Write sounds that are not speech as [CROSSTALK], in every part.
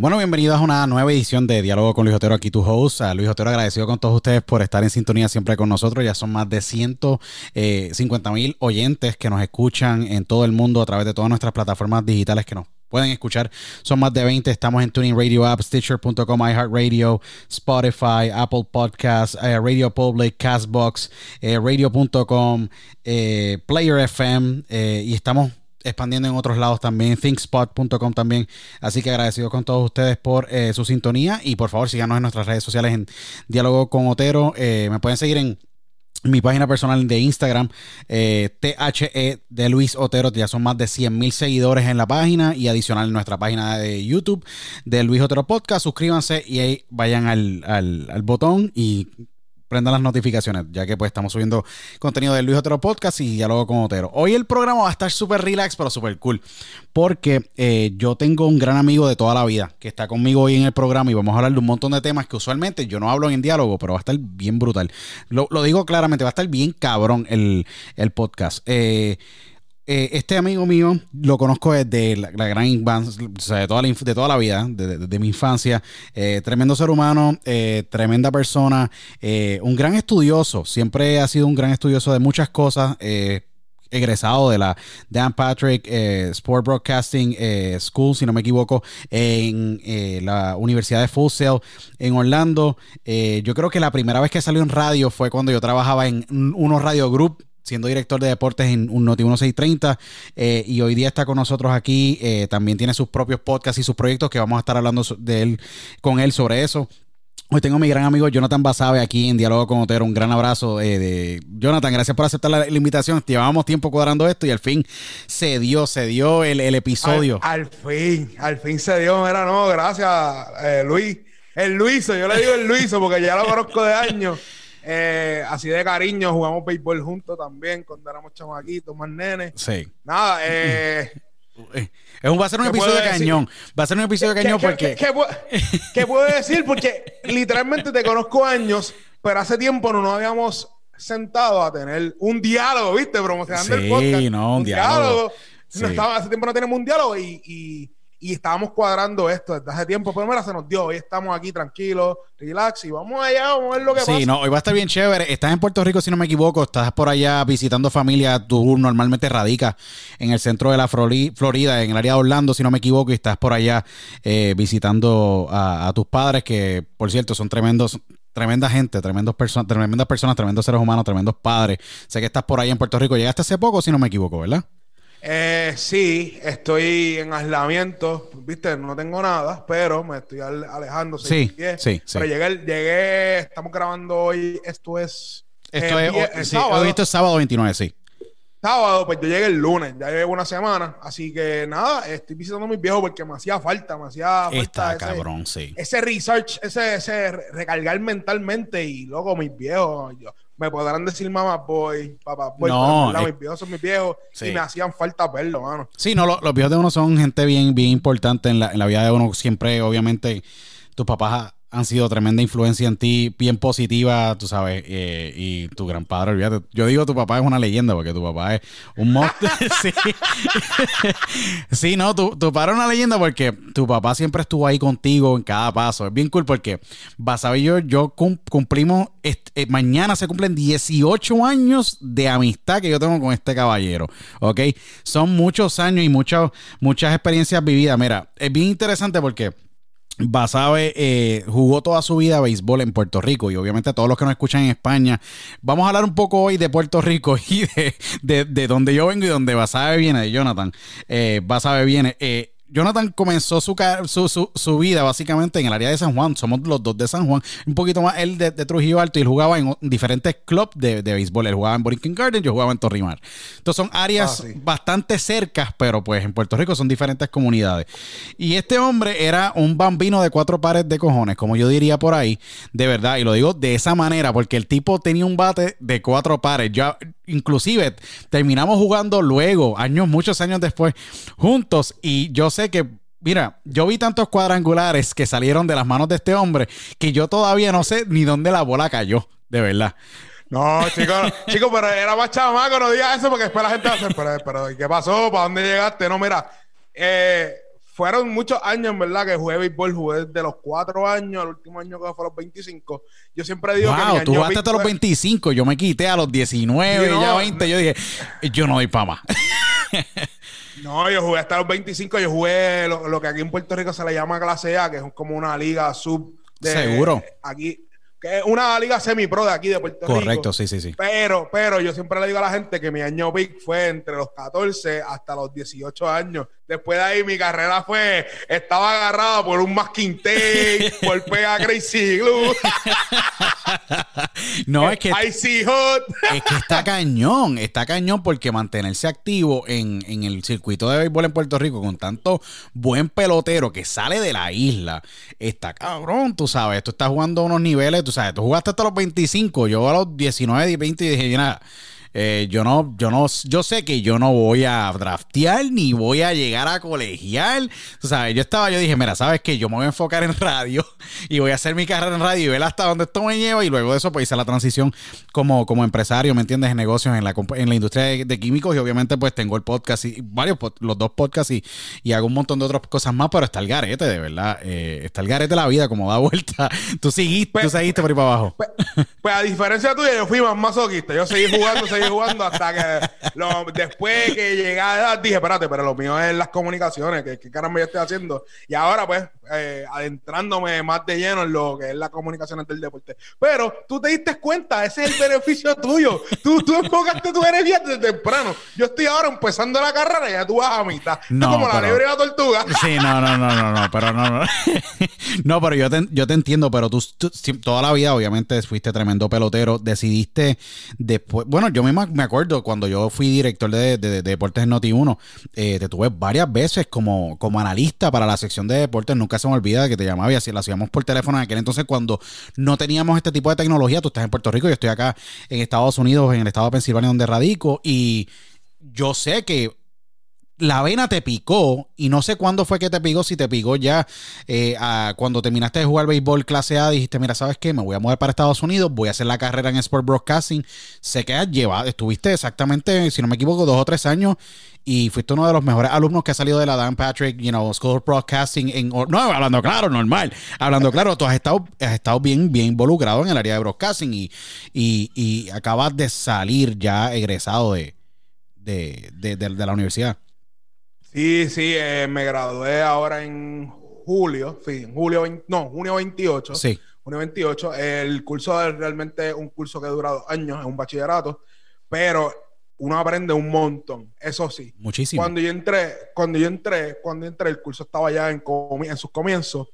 Bueno, bienvenidos a una nueva edición de Diálogo con Luis Otero, aquí tu host. Luis Otero agradecido con todos ustedes por estar en sintonía siempre con nosotros. Ya son más de 150 eh, mil oyentes que nos escuchan en todo el mundo a través de todas nuestras plataformas digitales que nos pueden escuchar. Son más de 20. Estamos en Tuning Radio App, Stitcher.com, iHeartRadio, Spotify, Apple Podcasts, eh, Radio Public, Castbox, eh, Radio.com, Player FM y estamos expandiendo en otros lados también, thinkspot.com también. Así que agradecido con todos ustedes por eh, su sintonía y por favor síganos en nuestras redes sociales en Diálogo con Otero. Eh, me pueden seguir en mi página personal de Instagram, eh, THE de Luis Otero, ya son más de 100 mil seguidores en la página y adicional en nuestra página de YouTube de Luis Otero Podcast. Suscríbanse y ahí vayan al, al, al botón y prendan las notificaciones, ya que pues estamos subiendo contenido de Luis Otero Podcast y diálogo con Otero. Hoy el programa va a estar súper relax, pero súper cool, porque eh, yo tengo un gran amigo de toda la vida que está conmigo hoy en el programa y vamos a hablar de un montón de temas que usualmente yo no hablo en diálogo, pero va a estar bien brutal. Lo, digo claramente, va a estar bien cabrón el, el podcast. Eh, eh, este amigo mío lo conozco desde la, gran infancia, o sea, de, toda la, de toda la vida, desde mi infancia. Eh, tremendo ser humano, eh, tremenda persona, un gran estudioso. Siempre ha sido un gran estudioso de muchas cosas egresado de la Dan Patrick Sport Broadcasting School, si no me equivoco, en la Universidad de Full Sail en Orlando. yo creo que la primera vez que salió en radio fue cuando yo trabajaba en unos radio group siendo director de deportes en un Noti 1630 eh, y hoy día está con nosotros aquí. Eh, también tiene sus propios podcasts y sus proyectos que vamos a estar hablando de él con él sobre eso. Hoy tengo a mi gran amigo Jonathan Basabe aquí en Diálogo con Otero. Un gran abrazo eh, de Jonathan. Gracias por aceptar la, invitación. Llevábamos tiempo cuadrando esto y al fin se dio, se dio el, episodio. Al, fin, al fin se dio. Mira, no, gracias, Luis. El Luiso, yo le digo el Luiso porque ya lo conozco de años. Eh, así de cariño, jugamos béisbol juntos también cuando éramos chamaquitos, más nenes. Sí. Nada, [CLEARS THROAT] eh. Es un, va a ser un episodio de cañón. Va a ser un episodio de cañón porque. ¿qué, puedo decir? Porque literalmente te conozco años, pero hace tiempo no nos habíamos sentado a tener un diálogo, ¿viste? Promocionando el podcast. no, un, diálogo. estaba, hace tiempo no tenemos un diálogo y y estábamos cuadrando esto desde hace tiempo, pero mira, se nos dio. Hoy estamos aquí tranquilos, relax y vamos allá, vamos a ver lo que pasa. Sí, no, hoy va a estar bien chévere. Estás en Puerto Rico, si no me equivoco, estás por allá visitando familia. Tú normalmente radicas en el centro de la Florida, en el área de Orlando, si no me equivoco, y estás por allá eh, visitando a, tus padres, que por cierto son tremendos tremenda gente, tremendos personas, tremendas personas, tremendos seres humanos, tremendos padres. Sé que estás por ahí en Puerto Rico. Llegaste hace poco, si no me equivoco, ¿verdad? Eh, sí, estoy en aislamiento, viste, no tengo nada, pero me estoy alejando. Sí, sí, Pero llegué, llegué, estamos grabando hoy, esto es... Esto es, sí, sábado. Hoy sábado 29, sí. Sábado, pues yo llegué el lunes, ya llevo una semana, así que nada, estoy visitando a mis viejos porque me hacía falta, me hacía falta. Está cabrón, sí. Ese research, ese, ese recargar mentalmente y luego mis viejos, yo, me podrán decir mamá boy, papá boy, no, mis viejos son mis viejos y me hacían falta verlo, mano. Sí, no, los viejos de uno son gente bien, bien importante en la, en la vida de uno. Siempre, obviamente, tus papás han sido tremenda influencia en ti, bien positiva, tú sabes, eh, y tu gran padre, olvídate. Yo digo tu papá es una leyenda porque tu papá es un monstruo. [LAUGHS] sí. [LAUGHS] sí, no, tu, tu padre es una leyenda porque tu papá siempre estuvo ahí contigo en cada paso. Es bien cool porque Basabe y yo, yo cumplimos, eh, mañana se cumplen 18 años de amistad que yo tengo con este caballero, ¿ok? Son muchos años y muchas, muchas experiencias vividas. Mira, es bien interesante porque Basabe eh, jugó toda su vida béisbol en Puerto Rico y obviamente a todos los que nos escuchan en España, vamos a hablar un poco hoy de Puerto Rico [LAUGHS] y de, de, donde yo vengo y donde Basabe viene, de Jonathan. Eh, Basabe viene. Eh, Jonathan comenzó su, su, su, vida básicamente en el área de San Juan. Somos los dos de San Juan. Un poquito más él de, Trujillo Alto y él jugaba en diferentes clubes de, de, béisbol. Él jugaba en Borinquen Garden, yo jugaba en Torrimar. Entonces son áreas ah, bastante cercas, pero pues en Puerto Rico son diferentes comunidades. Y este hombre era un bambino de cuatro pares de cojones, como yo diría por ahí, de verdad. Y lo digo de esa manera, porque el tipo tenía un bate de cuatro pares. Ya, inclusive terminamos jugando luego, años, muchos años después, juntos. Y yo sé que Mira, yo vi tantos cuadrangulares que salieron de las manos de este hombre que yo todavía no sé ni dónde la bola cayó, de verdad. No, chicos, chicos, pero era más chamaco, no digas eso porque después la gente va a hacer, pero, pero ¿qué pasó? ¿Para dónde llegaste? No, mira, eh, fueron muchos años, en verdad, que jugué béisbol, jugué desde los cuatro años, el último año que fue a los 25. Yo siempre digo que. Wow, tú jugaste hasta los 25. Yo me quité a los 19 y ya 20. Yo dije, yo no doy para más. [LAUGHS] no, yo jugué hasta los 25. Yo jugué lo, que aquí en Puerto Rico se le llama clase A, que es como una liga sub. De, Seguro. Aquí, que es una liga semi-pro de aquí de Puerto Rico. Correcto, sí, sí, sí. Pero, pero yo siempre le digo a la gente que mi año big fue entre los 14 hasta los 18 años. Después de ahí mi carrera fue, estaba agarrada por un masking tape, [LAUGHS] por pega Crazy Glue. [LAUGHS] no, es que... [LAUGHS] Icy Hot. es que está cañón, está cañón porque mantenerse activo en, en el circuito de béisbol en Puerto Rico con tanto buen pelotero que sale de la isla, está cabrón, tú sabes, tú estás jugando a unos niveles, tú sabes, tú jugaste hasta los 25, yo a los 19, 20 y dije, nada Eh, yo no, yo no, yo sé que yo no voy a draftear ni voy a llegar a colegial. Tú sabes, yo estaba, yo dije, mira, sabes que yo me voy a enfocar en radio [LAUGHS] y voy a hacer mi carrera en radio y ver hasta dónde esto me lleva. Y luego de eso, pues hice la transición como, como empresario, ¿me entiendes? En negocios, en la, en la industria de, químicos. Y obviamente, pues tengo el podcast y varios, los dos podcasts y, y hago un montón de otras cosas más, pero está el garete, de verdad. Eh, está el garete de la vida, como da vuelta. [LAUGHS] Tú seguiste, tú pues, seguiste por ahí para abajo. Pues, pues, a diferencia tuya, yo fui más masoquista. Yo seguí jugando, seguí [LAUGHS] jugando hasta que después que llegué a edad dije, espérate, pero lo mío es las comunicaciones, que qué caramba yo estoy haciendo. Y ahora, pues, eh, adentrándome más de lleno en lo que es la comunicación del deporte. Pero tú te diste cuenta, ese es el beneficio tuyo. Tú, tú enfocaste tu energía desde temprano. Yo estoy ahora empezando la carrera y ya tú vas a mitad. No, como la libre y la tortuga. Sí, no, no, no, no, no, pero no, no. [LAUGHS] no, pero yo te, yo te entiendo, pero tú, toda la vida obviamente fuiste tremendo pelotero. Decidiste después, bueno, yo me, me acuerdo cuando yo fui director de, deportes en Noti1, eh, te tuve varias veces como, como analista para la sección de deportes. Nunca se me olvida que te llamaba y así lo hacíamos por teléfono en aquel entonces cuando no teníamos este tipo de tecnología. Tú estás en Puerto Rico, yo estoy acá en Estados Unidos, en el estado de Pensilvania donde radico y yo sé que la vena te picó y no sé cuándo fue que te picó, si te picó ya eh, cuando terminaste de jugar béisbol clase A, dijiste, mira, ¿sabes qué? Me voy a mover para Estados Unidos, voy a hacer la carrera en Sport Broadcasting. Sé que has llevado, estuviste exactamente, si no me equivoco, dos o tres años y fuiste uno de los mejores alumnos que ha salido de la Dan Patrick, you know, School of Broadcasting. En, no, hablando claro, normal. Hablando [LAUGHS] claro, tú has estado, has estado bien, bien involucrado en el área de broadcasting y, y, acabas de salir ya egresado de, de la universidad. Sí, sí, eh, me gradué ahora en julio, sí, en julio, no, junio 28. Sí. Junio 28. El curso es realmente un curso que dura dos años, es un bachillerato, pero uno aprende un montón, eso sí. Muchísimo. Cuando yo entré, cuando yo entré, cuando entré, el curso estaba ya en, en sus comienzos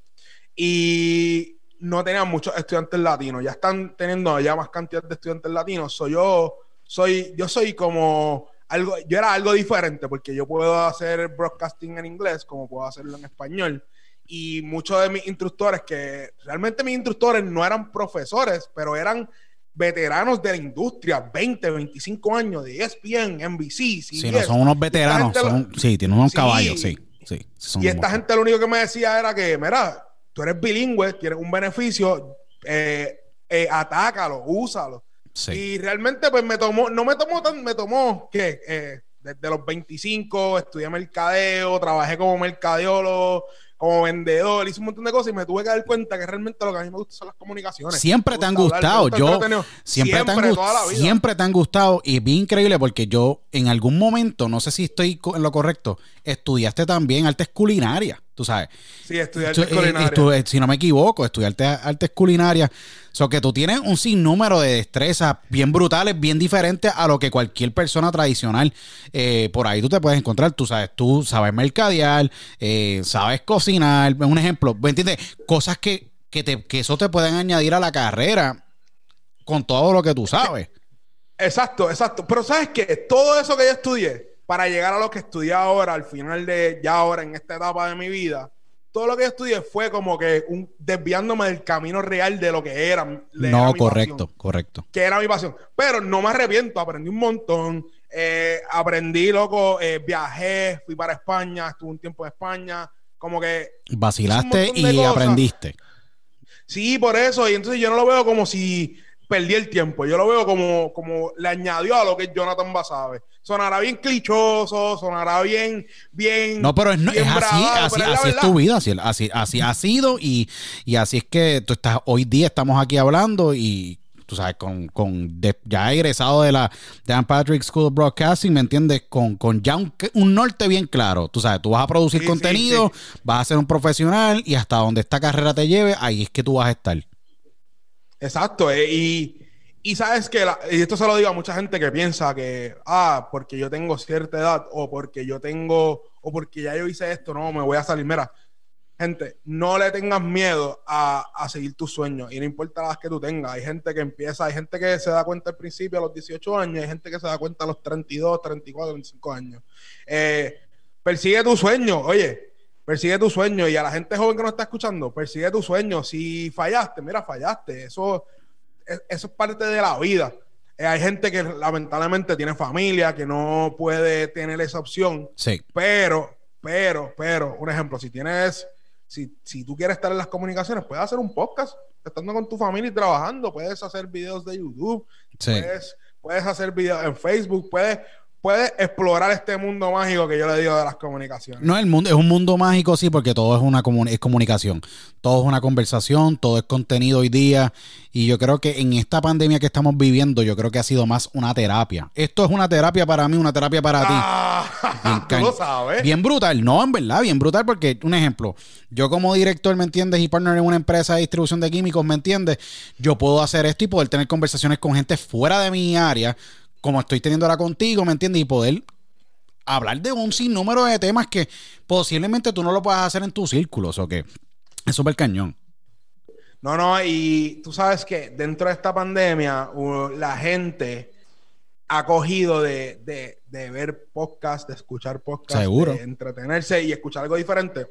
y no tenían muchos estudiantes latinos. Ya están teniendo ya más cantidad de estudiantes latinos. Soy yo, soy, yo soy como algo, yo era algo diferente porque yo puedo hacer broadcasting en inglés como puedo hacerlo en español. Y muchos de mis instructores, que realmente mis instructores no eran profesores, pero eran veteranos de la industria, 20, 25 años de ESPN, NBC. Sí, no, son unos veteranos. sí, tienen unos caballos, sí. sí, y esta gente lo único que me decía era que, mira, tú eres bilingüe, tienes un beneficio, eh, eh, atácalo, úsalo. Y realmente, pues me tomó, no me tomó tan, me tomó que eh, desde los 25 estudié mercadeo, trabajé como mercadeólogo, como vendedor, hice un montón de cosas y me tuve que dar cuenta que realmente lo que a mí me gusta son las comunicaciones. Siempre te han gustado, yo siempre, te han gustado, siempre te han gustado y es bien increíble porque yo en algún momento, no sé si estoy en lo correcto, estudiaste también artes culinarias, tú sabes. Sí, estudié artes culinarias. Eh, si no me equivoco, estudiaste artes culinarias. So que tú tienes un sinnúmero de destrezas bien brutales, bien diferentes a lo que cualquier persona tradicional eh, por ahí tú te puedes encontrar. Tú sabes, tú sabes mercadear, eh, sabes cocinar. Un ejemplo, ¿me entiendes? Cosas que, que, te, que eso te pueden añadir a la carrera con todo lo que tú sabes. Exacto, exacto. Pero sabes que todo eso que yo estudié, para llegar a lo que estudié ahora, al final de ya ahora, en esta etapa de mi vida, todo lo que estudié fue como que un, desviándome del camino real de lo que era. no, correcto, correcto. Que era mi pasión. Pero no me arrepiento, aprendí un montón. Eh, aprendí, loco, eh, viajé, fui para España, estuve un tiempo en España. Como que. Vacilaste y aprendiste. Sí, por eso. Y entonces yo no lo veo como si perdí el tiempo. Yo lo veo como, como le añadió a lo que Jonathan Basabe. Sonará bien clichoso, sonará bien, bien. No, pero es, así, así, es, tu vida, así, así, así ha sido y, así es que tú estás, hoy día estamos aquí hablando y tú sabes, con, con ya egresado de la Dan Patrick School of Broadcasting, ¿me entiendes? Con, con ya un, norte bien claro. Tú sabes, tú vas a producir contenido, vas a ser un profesional y hasta donde esta carrera te lleve, ahí es que tú vas a estar. Exacto, eh, y, sabes que, y esto se lo digo a mucha gente que piensa que, ah, porque yo tengo cierta edad o porque yo tengo, o porque ya yo hice esto, no, me voy a salir. Mira, gente, no le tengas miedo a, a seguir tus sueños y no importa las que tú tengas. Hay gente que empieza, hay gente que se da cuenta al principio a los 18 años, hay gente que se da cuenta a los 32, 34, 35 años. Eh, persigue tu sueño, oye, Persigue tu sueño y a la gente joven que nos está escuchando, persigue tu sueño. Si fallaste, mira, fallaste. Eso, eso es parte de la vida. Eh, hay gente que lamentablemente tiene familia, que no puede tener esa opción. Sí. Pero, pero, pero, un ejemplo, si tienes, si, si tú quieres estar en las comunicaciones, puedes hacer un podcast estando con tu familia y trabajando, puedes hacer videos de YouTube, Sí. puedes, puedes hacer videos en Facebook, puedes, puedes explorar este mundo mágico que yo le digo de las comunicaciones. No, el mundo es un mundo mágico, sí, porque todo es una comu- es comunicación. Todo es una conversación, todo es contenido hoy día. Y yo creo que en esta pandemia que estamos viviendo, yo creo que ha sido más una terapia. Esto es una terapia para mí, una terapia para ti. Bien Ah, [LAUGHS] tú cañ- lo sabes. Bien brutal, no, en verdad, bien brutal, porque un ejemplo, yo como director, ¿me entiendes? Y partner en una empresa de distribución de químicos, ¿me entiendes? Yo puedo hacer esto y poder tener conversaciones con gente fuera de mi área, como estoy teniendo ahora contigo, ¿me entiendes? Y poder hablar de un sinnúmero de temas que posiblemente tú no lo puedas hacer en tus círculos, o que es súper cañón. No, no, y tú sabes que dentro de esta pandemia la gente ha cogido de, de, de ver podcast, de escuchar podcast, Seguro. de entretenerse y escuchar algo diferente.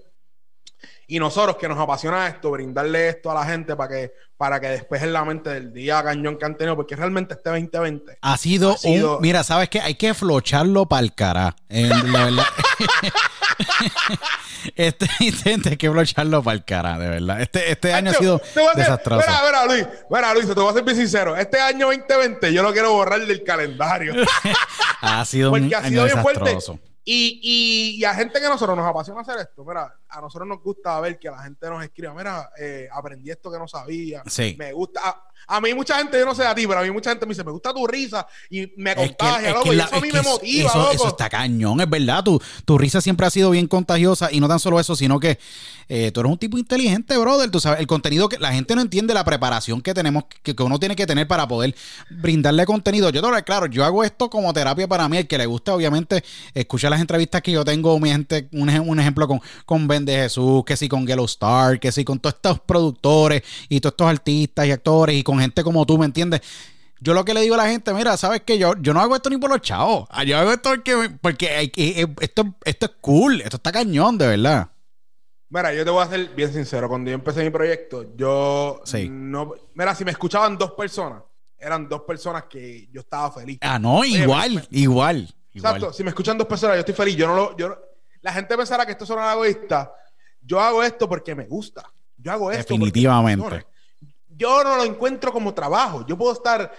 Y nosotros que nos apasiona esto, brindarle esto a la gente para que, para que despejen la mente del día cañón que han tenido, porque realmente este 2020 Ha sido, Ha sido- un. Mira, ¿sabes qué? Hay que flocharlo para el cara. Eh, la verdad. [LAUGHS] este intento hay que flocharlo para el cara, de verdad. Este, este año ha sido desastroso. Mira, mira, Luis, mira, Luis, te voy a ser bien sincero. Este año 2020 yo lo quiero borrar del calendario. [LAUGHS] Ha sido un Porque año bien fuerte. desastroso. Y, y, y a gente que a nosotros nos apasiona hacer esto, mira, a nosotros nos gusta ver que la gente nos escriba, mira, eh, aprendí esto que no sabía. Sí. Me gusta. A, a mí mucha gente, yo no sé a ti, pero a mí mucha gente me dice, me gusta tu risa y me Es que, contagia, es loco, que y la- eso a mí me motiva, eso, loco. eso está cañón, es verdad. Tu, tu risa siempre ha sido bien contagiosa y no tan solo eso, sino que eh, tú eres un tipo inteligente, brother. Tú sabes, el contenido que la gente no entiende la preparación que tenemos, que, que uno tiene que tener para poder brindarle contenido. Yo te lo claro, yo hago esto como terapia para mí. El que le gusta, obviamente, escucha las entrevistas que yo tengo, mi gente, un, un ejemplo con, con Ben de Jesús, que sí con Yellow Star, que sí con todos estos productores y todos estos artistas y actores y con gente como tú, ¿me entiendes? Yo lo que le digo a la gente, mira, sabes que yo, yo no hago esto ni por los chavos. Ah, Yo hago esto porque, porque eh, esto, esto es cool, esto está cañón, de verdad. Mira, yo te voy a ser bien sincero. Cuando yo empecé mi proyecto, yo Sí. no. Mira, si me escuchaban dos personas, eran dos personas que yo estaba feliz. Ah, no, igual, me- igual, igual. Exacto. Si me escuchan dos personas, yo estoy feliz. Yo no lo. Yo la gente pensará que esto suena egoísta. Yo hago esto porque me gusta. Yo hago esto. porque me Definitivamente. apasiona. Yo no lo encuentro como trabajo. Yo puedo estar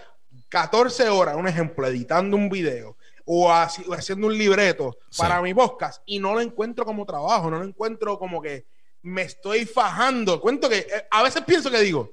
14 horas, un ejemplo, editando un video o, haci- o haciendo un libreto Sí. para mi podcast y no lo encuentro como trabajo. No lo encuentro como que me estoy fajando. Cuento que eh, a veces pienso que digo,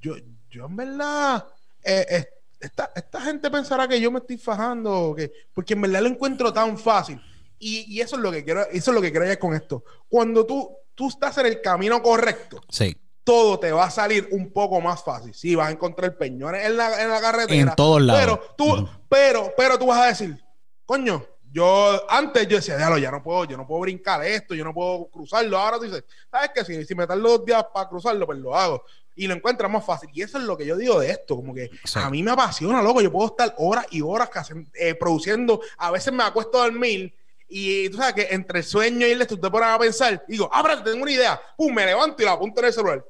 yo, yo en verdad, eh, eh, esta, esta gente pensará que yo me estoy fajando, que, porque en verdad lo encuentro tan fácil. Y, y eso es lo que quiero, eso es lo que quiero con esto. Cuando tú, tú estás en el camino correcto, Sí, todo te va a salir un poco más fácil. Sí, vas a encontrar peñones en la, en la carretera. En todos lados. Pero tú, pero, pero tú vas a decir, coño, yo antes yo decía, ya no puedo, yo no puedo brincar esto, yo no puedo cruzarlo. Ahora tú dices, ¿sabes qué? Si, si me tardo dos días para cruzarlo, pues lo hago. Y lo encuentras más fácil. Y eso es lo que yo digo de esto. Como que Sí. a mí me apasiona, loco. Yo puedo estar horas y horas que hacen- eh, produciendo. A veces me acuesto a dormir. Y tú sabes que entre el sueño y el tú te pones a pensar. Digo, ah, pero tengo una idea. Pum, me levanto y la apunto en el celular.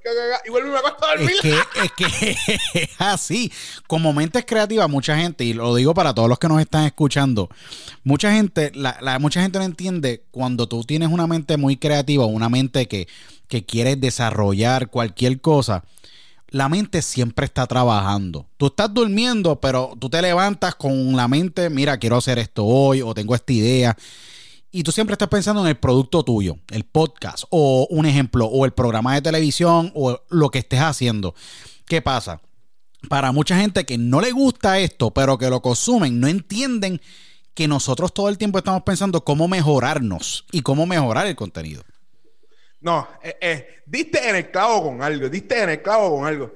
Y vuelvo y me acuesto a dormir. Es que, es que [LAUGHS] es así. Como mentes creativas, mucha gente, y lo digo para todos los que nos están escuchando, mucha gente, la, la- mucha gente no entiende cuando tú tienes una mente muy creativa, una mente que, que quieres desarrollar cualquier cosa. La mente siempre está trabajando. Tú estás durmiendo, pero tú te levantas con la mente, mira, quiero hacer esto hoy o tengo esta idea. Y tú siempre estás pensando en el producto tuyo, el podcast o un ejemplo, o el programa de televisión o lo que estés haciendo. ¿Qué pasa? Para mucha gente que no le gusta esto, pero que lo consumen, no entienden que nosotros todo el tiempo estamos pensando cómo mejorarnos y cómo mejorar el contenido. No, eh, eh, diste en el clavo con algo, diste en el clavo con algo.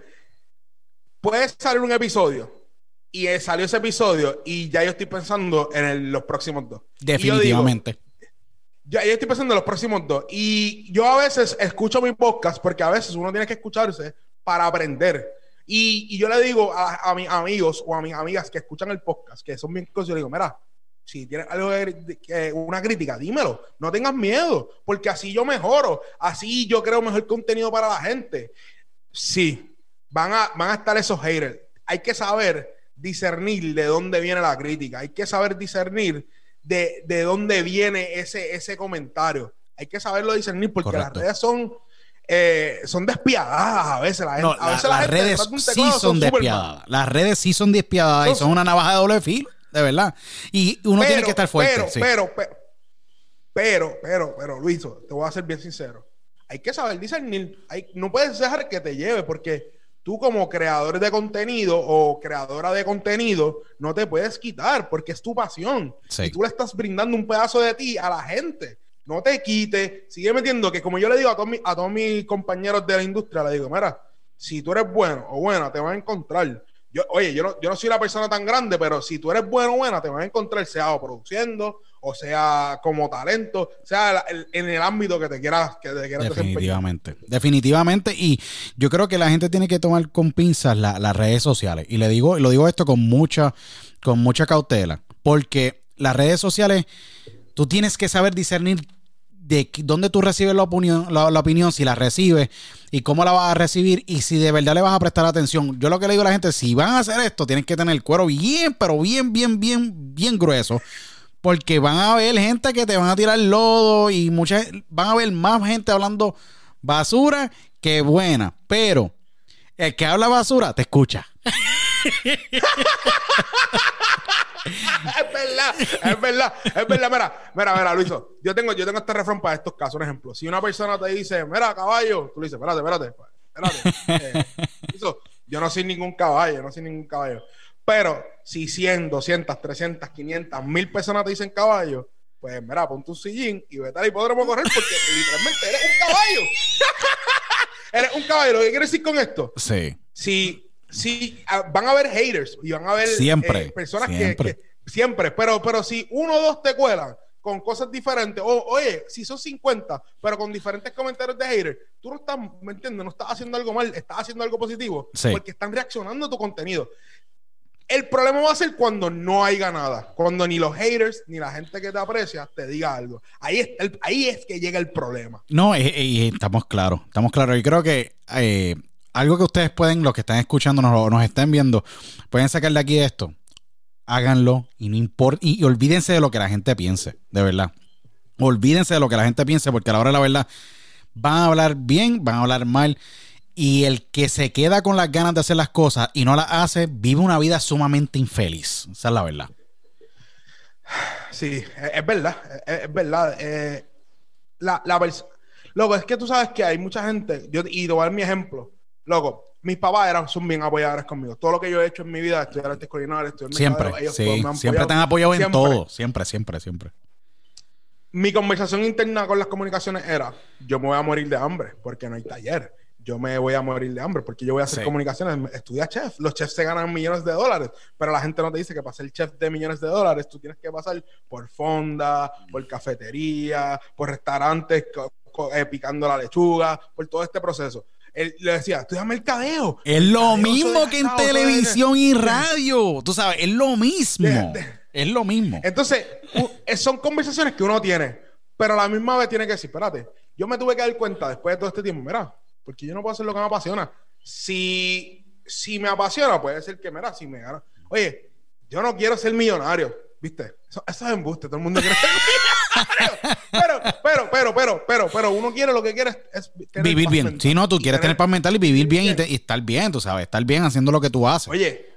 Puede salir un episodio y eh, salió ese episodio y ya yo estoy pensando en el- los próximos dos. Yo digo, Definitivamente. ya, ya estoy pensando en los próximos dos. Y yo a veces escucho mi podcast porque a veces uno tiene que escucharse para aprender. Y, y yo le digo a, a mis amigos o a mis amigas que escuchan el podcast, que son bien cosas, yo le digo, mira, si tienes algo de, que- una crítica, dímelo. No tengas miedo, porque así yo mejoro. Así yo creo mejor contenido para la gente. Sí, van a, van a estar esos haters. Hay que saber discernir de dónde viene la crítica, hay que saber discernir de, de dónde viene ese, ese comentario. Hay que saberlo discernir porque las redes son, eh, son despiadadas a veces. La gente, a veces las redes sí son, despiadadas. Las redes sí son despiadadas y son una navaja de doble filo, de verdad. Y uno tiene que estar fuerte. Pero, pero, pero, pero, pero, Luis, te voy a ser bien sincero. Hay que saber discernir. Hay, no puedes dejar que te lleve porque tú como creador de contenido o creadora de contenido no te puedes quitar porque es tu pasión. Y tú le estás brindando un pedazo de ti a la gente. No te quites, sigue metiendo que como yo le digo a todos, mis, a todos mis compañeros de la industria, le digo, mira, si tú eres bueno o buena, te van a encontrar. Oye, yo no, yo no soy la persona tan grande, pero si tú eres bueno o buena, te van a encontrar, sea produciendo, o sea como talento, sea en el ámbito que te quieras, que te quieras Definitivamente, definitivamente. Y yo creo que la gente tiene que tomar con pinzas las redes sociales. Y le digo, lo digo esto con mucha, con mucha cautela, porque las redes sociales, tú tienes que saber discernir de dónde tú recibes la opinión, la, opinión, si la recibes y cómo la vas a recibir y si de verdad le vas a prestar atención. Yo lo que le digo a la gente, si van a hacer esto, tienes que tener el cuero bien, pero bien, bien, bien, bien grueso porque van a haber gente que te van a tirar lodo y muchas van a haber más gente hablando basura que buena. Pero el que habla basura te escucha. es verdad, es verdad, es verdad. Mira, mira, mira, Luiso. Yo tengo, yo tengo este refrán para estos casos. Por ejemplo, si una persona te dice, mira, caballo, tú le dices, espérate, espérate, espérate. Eh, yo no soy ningún caballo, no soy ningún caballo. Pero si 100, 200, 300, 500, 1000 personas te dicen caballo, pues mira, ponte un sillín y vete al hipódromo a correr porque literalmente eres un caballo. Eres un caballo. ¿Lo que quiero decir con esto? Sí. Si, si ah, van a haber haters y van a haber siempre, eh, personas Que, siempre, pero, pero si uno o dos te cuelan con cosas diferentes, o oye, si son 50, pero con diferentes comentarios de haters, tú no estás, ¿me entiendes? No estás haciendo algo mal, estás haciendo algo positivo, porque están reaccionando a tu contenido. El problema va a ser cuando no haya nada, cuando ni los haters ni la gente que te aprecia te diga algo. Ahí es, ahí es que llega el problema. No, y, estamos claros, estamos claros. Y creo que eh, algo que ustedes pueden, los que están escuchando, nos, nos estén viendo, pueden sacar de aquí esto. Háganlo y no importa, y, olvídense de lo que la gente piense, de verdad. Olvídense de lo que la gente piense, porque a la hora de la verdad van a hablar bien, van a hablar mal. Y el que se queda con las ganas de hacer las cosas y no las hace, vive una vida sumamente infeliz. Esa es la verdad. Sí, es verdad, es, verdad. Eh, la, la Loco, es que tú sabes que hay mucha gente, yo, y te voy a dar mi ejemplo. Loco, mis papás eran, son bien apoyadores conmigo. Todo lo que yo he hecho en mi vida, estudiar artes culinarias, estudiar Siempre, ellos sí, siempre te han apoyado en todo. Siempre, siempre, siempre. Mi conversación interna con las comunicaciones era, yo me voy a morir de hambre porque no hay taller yo me voy a morir de hambre porque yo voy a hacer comunicaciones, estudia chef. Los chefs se ganan millones de dólares, pero la gente no te dice que para ser chef de millones de dólares tú tienes que pasar por fonda, por cafetería, por restaurantes eh, picando la lechuga, por todo este proceso. Él le decía, estudia mercadeo. Es lo mismo que en televisión y radio. Tú sabes, es lo mismo. es lo mismo. Entonces, eh, son conversaciones que uno tiene, pero a la misma vez tiene que decir, espérate, yo me tuve que dar cuenta después de todo este tiempo, mira, porque yo no puedo hacer lo que me apasiona. Si, si me apasiona, puede ser que, mira, si me gana. Oye, yo no quiero ser millonario, ¿viste? Eso, es embuste, todo el mundo quiere ser [LAUGHS] millonario. Pero, pero, pero, pero, pero, pero, uno quiere lo que quiere es, vivir bien. Si no, tú quieres tener, paz mental y vivir bien, Y, estar bien, tú sabes, estar bien haciendo lo que tú haces. Oye,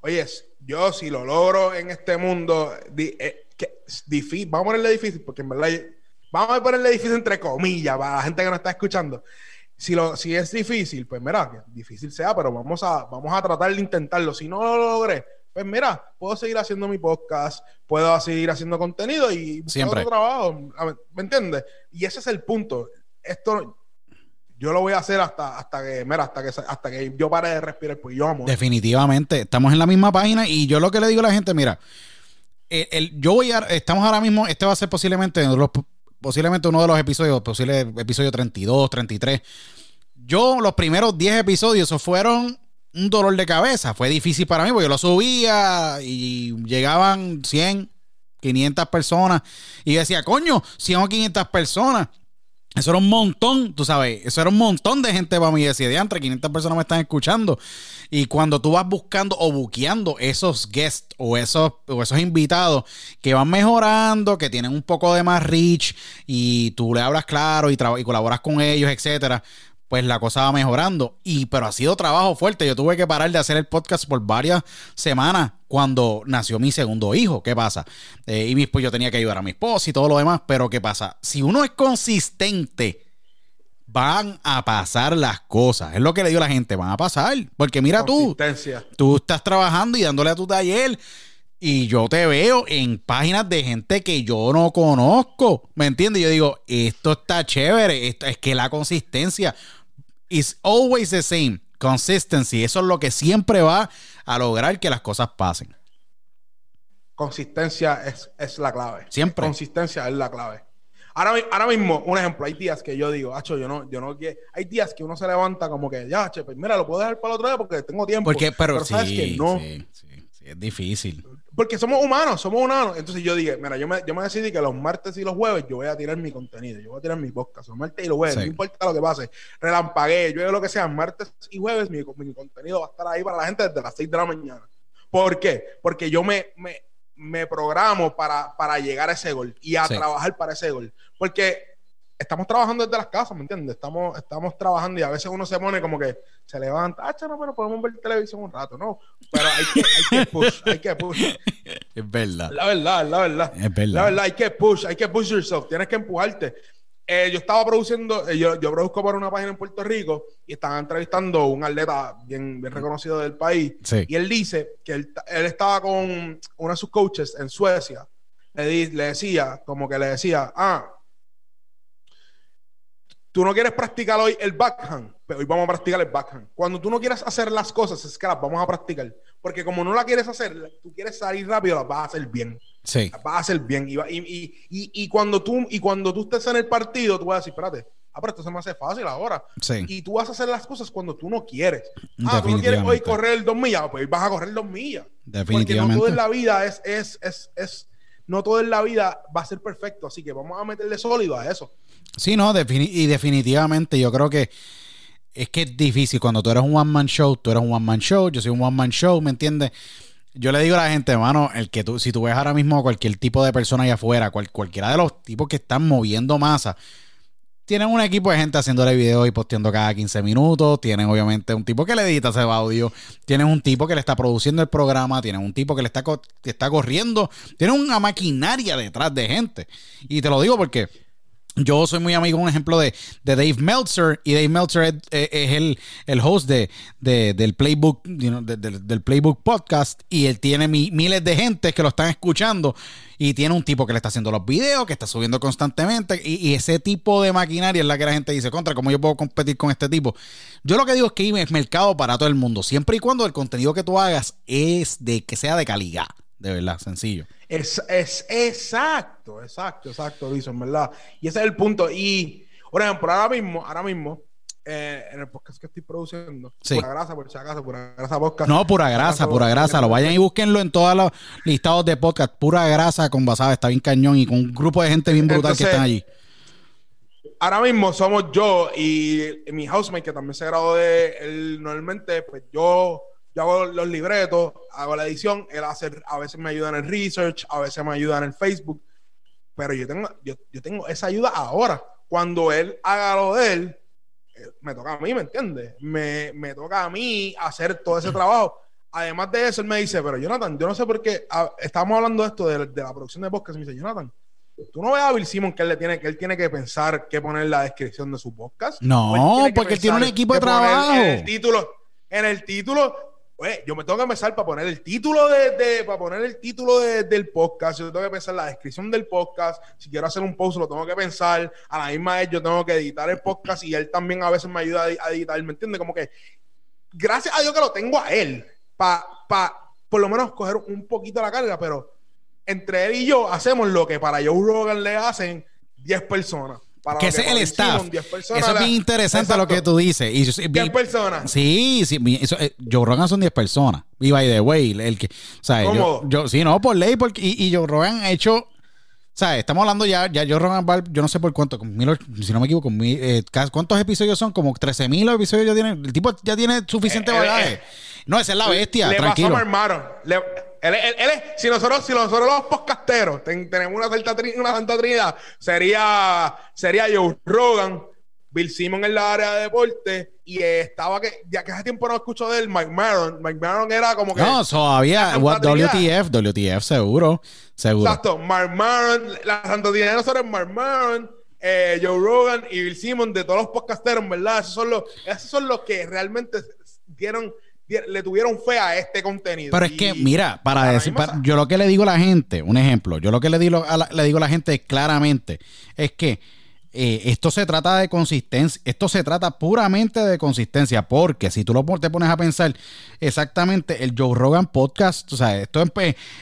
oye, yo si lo logro en este mundo, eh, difícil, vamos a ponerle difícil, porque en verdad, vamos a ponerle difícil entre comillas para la gente que nos está escuchando si, lo, si es difícil, pues mira, que difícil sea, pero vamos a, vamos a tratar de intentarlo. Si no lo logré, pues mira, puedo seguir haciendo mi podcast, puedo seguir haciendo contenido y Siempre. otro trabajo. ¿Me entiendes? Y ese es el punto. Esto yo lo voy a hacer hasta, hasta que, mira, hasta que hasta que yo pare de respirar, pues yo amo. Definitivamente, estamos en la misma página y yo lo que le digo a la gente, mira, el, yo voy a, estamos ahora mismo, este va a ser posiblemente los posiblemente uno de los episodios, posible episodio 32, 33. Yo, los primeros 10 episodios, eso fueron un dolor de cabeza. Fue difícil para mí porque yo lo subía y llegaban 100, 500 personas. Y yo decía, coño, 100 o 500 personas. Eso era un montón, tú sabes, eso era un montón de gente para mí. Decía, de entre 500 personas me están escuchando. Y cuando tú vas buscando o buqueando esos guests o esos, o esos invitados que van mejorando, que tienen un poco de más reach y tú le hablas claro y, y colaboras con ellos, etcétera, pues la cosa va mejorando. Y, pero ha sido trabajo fuerte. Yo tuve que parar de hacer el podcast por varias semanas cuando nació mi segundo hijo. ¿Qué pasa? Eh, y pues yo tenía que ayudar a mi esposa y todo lo demás. Pero ¿qué pasa? Si uno es consistente, van a pasar las cosas. Es lo que le digo a la gente, van a pasar. Porque mira tú, tú estás trabajando y dándole a tu taller. Y yo te veo en páginas de gente que yo no conozco. ¿Me entiendes? Yo digo, esto está chévere. Esto, es que la consistencia is always the same. Consistency. Eso es lo que siempre va a lograr que las cosas pasen. Consistencia es, es la clave. Siempre. Consistencia es la clave. Ahora, ahora mismo, un ejemplo, hay días que yo digo, Hacho, yo no, yo no quiero. Hay días que uno se levanta como que, ya, che, pues mira, lo puedo dejar para el otro día porque tengo tiempo. Porque, pero, sí, que no. Sí, sí, sí, es difícil. Porque somos humanos, somos humanos. Entonces yo dije, mira, yo me, yo me decidí que los martes y los jueves yo voy a tirar mi contenido, yo voy a tirar mi podcast, los martes y los jueves, no importa lo que pase, relampagué, yo lo que sea, martes y jueves mi, mi, contenido va a estar ahí para la gente desde las 6 de la mañana. ¿Por qué? Porque yo me, me, me programo para, para llegar a ese gol y a trabajar para ese gol. Porque estamos trabajando desde las casas, ¿me entiendes? Estamos, estamos trabajando y a veces uno se pone como que se levanta, ah, no, pero podemos ver televisión un rato, no. Pero hay que, hay que push, hay que push. [LAUGHS] Es verdad. La verdad, la verdad. Es verdad. La verdad, hay que push, hay que push yourself, tienes que empujarte. Eh, yo estaba produciendo, eh, yo, yo, produzco por una página en Puerto Rico y estaban entrevistando a un atleta bien, bien reconocido del país. Y él dice que él, él, estaba con uno de sus coaches en Suecia. Le, le decía, como que le decía, ah, Tú no quieres practicar hoy el backhand, pero hoy vamos a practicar el backhand. Cuando tú no quieres hacer las cosas, es que las vamos a practicar. Porque como no la quieres hacer, tú quieres salir rápido, las vas a hacer bien. Sí. Las vas a hacer bien. Y, y, y, y, cuando tú, y cuando tú estés en el partido, tú vas a decir, espérate, ah, pero esto se me hace fácil ahora. Sí. Y tú vas a hacer las cosas cuando tú no quieres. Ah, tú no quieres hoy correr el dos millas, pues hoy vas a correr dos millas. Definitivamente. Porque no todo en la vida es, es, es, es, no todo en la vida va a ser perfecto. Así que vamos a meterle sólido a eso. Sí, no, y definitivamente yo creo que es que es difícil cuando tú eres un one man show, tú eres un one man show, yo soy un one man show, ¿me entiendes? Yo le digo a la gente, hermano, el que tú, si tú ves ahora mismo cualquier tipo de persona allá afuera, cualquiera de los tipos que están moviendo masa, tienen un equipo de gente haciéndole videos y posteando cada 15 minutos. Tienen obviamente un tipo que le edita ese audio. Tienen un tipo que le está produciendo el programa. Tienen un tipo que le está, que está corriendo. Tienen una maquinaria detrás de gente. Y te lo digo porque yo soy muy amigo, un ejemplo de, Dave Meltzer, y Dave Meltzer es, el, el, host de, del Playbook, del, Playbook Podcast, y él tiene miles de gente que lo están escuchando, y tiene un tipo que le está haciendo los videos, que está subiendo constantemente, y, ese tipo de maquinaria es la que la gente dice, contra, ¿cómo yo puedo competir con este tipo? Yo lo que digo es que es mercado para todo el mundo, siempre y cuando el contenido que tú hagas es de que sea de calidad, de verdad, sencillo. Es, es exacto, exacto, exacto, Luis, en verdad. Y ese es el punto. Y, por ejemplo, ahora mismo, ahora mismo, eh, en el podcast que estoy produciendo, pura grasa, por si acaso, pura grasa podcast. No, pura grasa, pura grasa. Lo vayan y búsquenlo en todos los listados de podcast. Pura grasa con basada, está bien cañón y con un grupo de gente bien brutal que están allí. Ahora mismo somos yo y mi housemate, que también se graduó de él, normalmente, pues yo yo hago los libretos, hago la edición, él hace, a veces me ayuda en el research, a veces me ayuda en el Facebook, pero yo tengo, yo, tengo esa ayuda ahora. Cuando él haga lo de él, eh, me toca a mí, ¿me entiendes? Me, me, toca a mí hacer todo ese trabajo. Además de eso, él me dice, pero Jonathan, yo no sé por qué, ah, estamos hablando de esto, de, la producción de podcast, me dice, Jonathan, ¿Tú no ves a Bill Simon que él, le tiene, que él tiene que pensar qué poner en la descripción de su podcast? No, porque él tiene un equipo de trabajo. En el título, en el título pues yo me tengo que empezar para poner el título de, para poner el título del podcast, yo tengo que pensar la descripción del podcast, si quiero hacer un post lo tengo que pensar, a la misma vez yo tengo que editar el podcast y él también a veces me ayuda a editar, ¿me entiendes? Como que gracias a Dios que lo tengo a él para pa, por lo menos coger un poquito la carga, pero entre él y yo hacemos lo que para Joe Rogan le hacen 10 personas que ese es el staff. eso es bien interesante lo que tú dices. Y, 10 personas. Sí, sí. Eso, eh, Joe Rogan son 10 personas. Y by the way, el que. O sea, yo, yo, sí, no, por ley. Porque, y, y Joe Rogan ha hecho sea, estamos hablando ya, ya Joe Rogan va, yo no sé por cuánto, con mil och- si no me equivoco, mil- eh, ¿cuántos episodios son? Como 13 mil episodios ya tiene. El tipo ya tiene suficiente Eh, eh, bagaje. no, esa es la bestia, Le tranquilo. pasó a. Le- él, él- él es- si nosotros, si nosotros los podcasteros ten- tenemos una santa, una santa trinidad, sería, sería Joe Rogan, Bill Simon en la área de deporte, y estaba que, ya que hace tiempo no escucho de él, Mike Maron. Mike Maron era como que. No, todavía, what-. WTF, WTF, seguro, seguro. Exacto, Mark Maron, la santa trinidad de nosotros es Mark Maron, eh, Joe Rogan y Bill Simon, de todos los podcasteros, ¿verdad? Esos son los, esos son los que realmente dieron, di- le tuvieron fe a este contenido. Pero es que, mira, para decir, para- yo lo que le digo a la gente, un ejemplo, yo lo que le digo a la, le digo a la gente claramente es que eh, esto se trata de consistencia, esto se trata puramente de consistencia, porque si tú lo te pones a pensar exactamente el Joe Rogan podcast, o sea, esto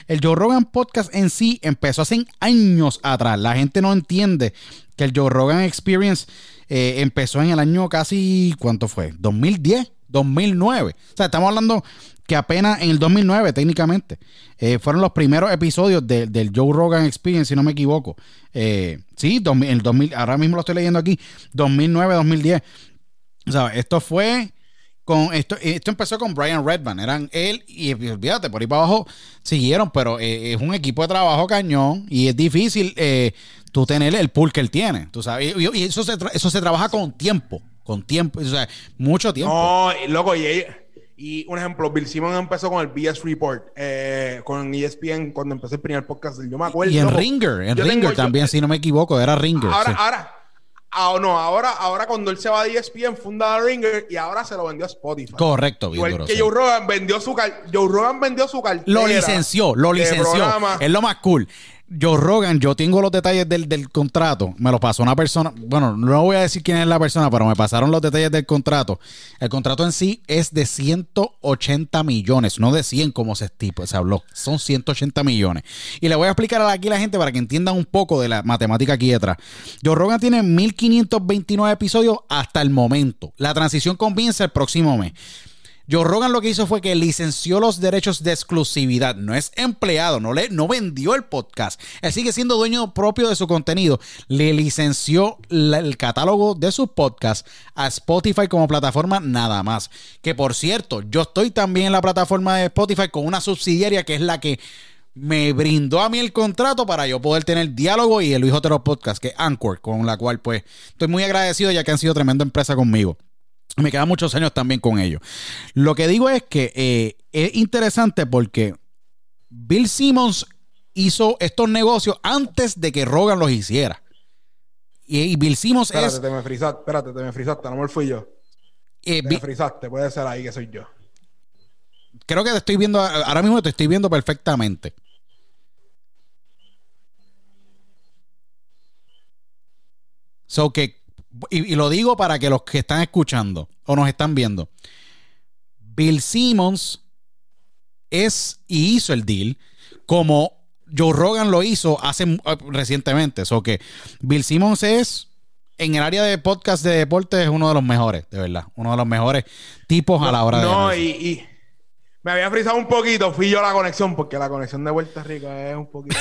el Joe Rogan podcast en sí empezó hace años atrás, la gente no entiende que el Joe Rogan Experience eh, empezó en el año casi, ¿cuánto fue? 2010, 2009. O sea, estamos hablando que apenas en el 2009 técnicamente eh, fueron los primeros episodios de- del Joe Rogan Experience, si no me equivoco. Eh, sí, 2000, el 2000, ahora mismo lo estoy leyendo aquí, 2009, 2010. O sea, esto fue con esto, esto empezó con Brian Redman, eran él y olvídate, por ahí para abajo siguieron, pero eh, es un equipo de trabajo cañón y es difícil tú tener el pool que él tiene, tú sabes, y, eso, se eso se trabaja con tiempo, con tiempo, o sea, mucho tiempo. No, loco, y, ella- y un ejemplo, Bill Simon empezó con el BS Report, eh, con ESPN, cuando empezó el primer podcast. Yo me acuerdo. y en loco, Ringer, en yo Ringer tengo- yo- también, si no me equivoco, era Ringer. Ahora, sí. ahora, ah, no, ahora, ahora cuando él se va de E ESPN, funda Ringer y ahora se lo vendió a Spotify. Correcto, bien Igual que sí. Joe Rogan vendió su car Joe Rogan vendió su cartera. Lo licenció, lo licenció. Es lo más cool. Joe Rogan, yo tengo los detalles del, del contrato. Me lo pasó una persona. Bueno, no voy a decir quién es la persona, pero me pasaron los detalles del contrato. El contrato en sí es de 180 millones, no de 100 como se, tipo, se habló. Son 180 millones. Y le voy a explicar aquí a la gente para que entiendan un poco de la matemática aquí detrás. Joe Rogan tiene 1529 episodios hasta el momento. La transición comienza el próximo mes. Joe Rogan lo que hizo fue que licenció los derechos de exclusividad. No es empleado, no, le, no vendió el podcast. Él sigue siendo dueño propio de su contenido. Le licenció el catálogo de sus podcasts a Spotify como plataforma nada más. Que por cierto, yo estoy también en la plataforma de Spotify con una subsidiaria que es la que me brindó a mí el contrato para yo poder tener diálogo y el Luis Otero Podcast, que es Anchor, con la cual pues estoy muy agradecido ya que han sido tremenda empresa conmigo. Me quedan muchos años también con ellos. Lo que digo es que eh, es interesante porque Bill Simmons hizo estos negocios antes de que Rogan los hiciera. Y, y Bill Simmons Espérate, es. te me frisaste, espérate, te me frisaste, a lo mejor fui yo. eh, Te me frisaste, puede ser ahí que soy yo. creo que te estoy viendo. Ahora mismo te estoy viendo perfectamente. So que. Y, y lo digo para que los que están escuchando o nos están viendo. Bill Simmons es y hizo el deal como Joe Rogan lo hizo hace eh, recientemente. So que Bill Simmons es en el área de podcast de deporte es uno de los mejores, de verdad. Uno de los mejores tipos a la hora de No, y me había frisado un poquito, fui yo la conexión, porque la conexión de Puerto Rico es un poquito.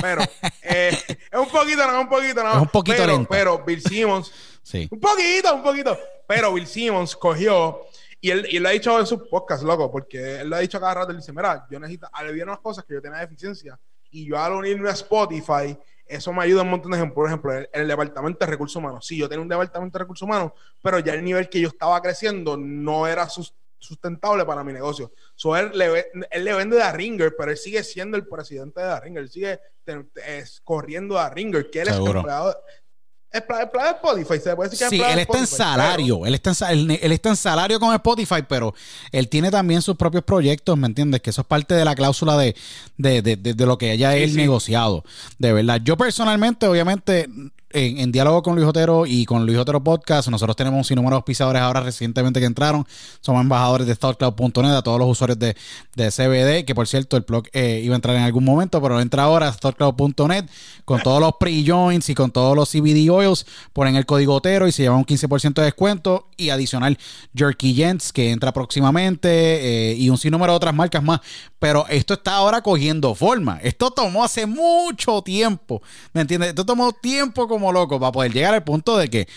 pero eh, es un poquito, no, es un poquito, no. Es un poquito pero, lenta. pero Bill Simmons, Sí. un poquito, un poquito. Pero Bill Simmons cogió, y él, y él lo ha dicho en sus podcasts, loco, porque él lo ha dicho cada rato, él dice, mira, yo necesito, aliviar unas cosas que yo tenía deficiencia, y yo al unirme a Spotify, eso me ayuda un montón de ejemplos. Por ejemplo, en el departamento de recursos humanos. Sí, yo tenía un departamento de recursos humanos, pero ya el nivel que yo estaba creciendo no era sus- sustentable para mi negocio. So, él, le, él le vende a Ringer, pero él sigue siendo el presidente de Ringer. Él sigue es, corriendo a Ringer, que él Seguro. es empleado, empleado, empleado de Spotify. Se puede decir que Sí, él está en Spotify, salario, él está en, sa- él, está en salario con Spotify, pero él tiene también sus propios proyectos, ¿me entiendes? Que eso es parte de la cláusula de, de, de- de- de lo que haya Sí, él sí. negociado, de verdad. Yo personalmente, obviamente, en, diálogo con Luis Otero y con Luis Otero Podcast, nosotros tenemos un sinnúmero de auspiciadores ahora recientemente que entraron. Somos embajadores de ThoughtCloud.net a todos los usuarios de, de CBD, que por cierto el blog eh, iba a entrar en algún momento, pero entra ahora a con todos los pre-joints y con todos los CBD oils. Ponen el código Otero y se llevan un 15% de descuento y adicional Jerky Gents que entra próximamente eh, y un sinnúmero de otras marcas más. Pero esto está ahora cogiendo forma. Esto tomó hace mucho tiempo. ¿Me entiendes? Esto tomó tiempo como loco para poder llegar al punto de que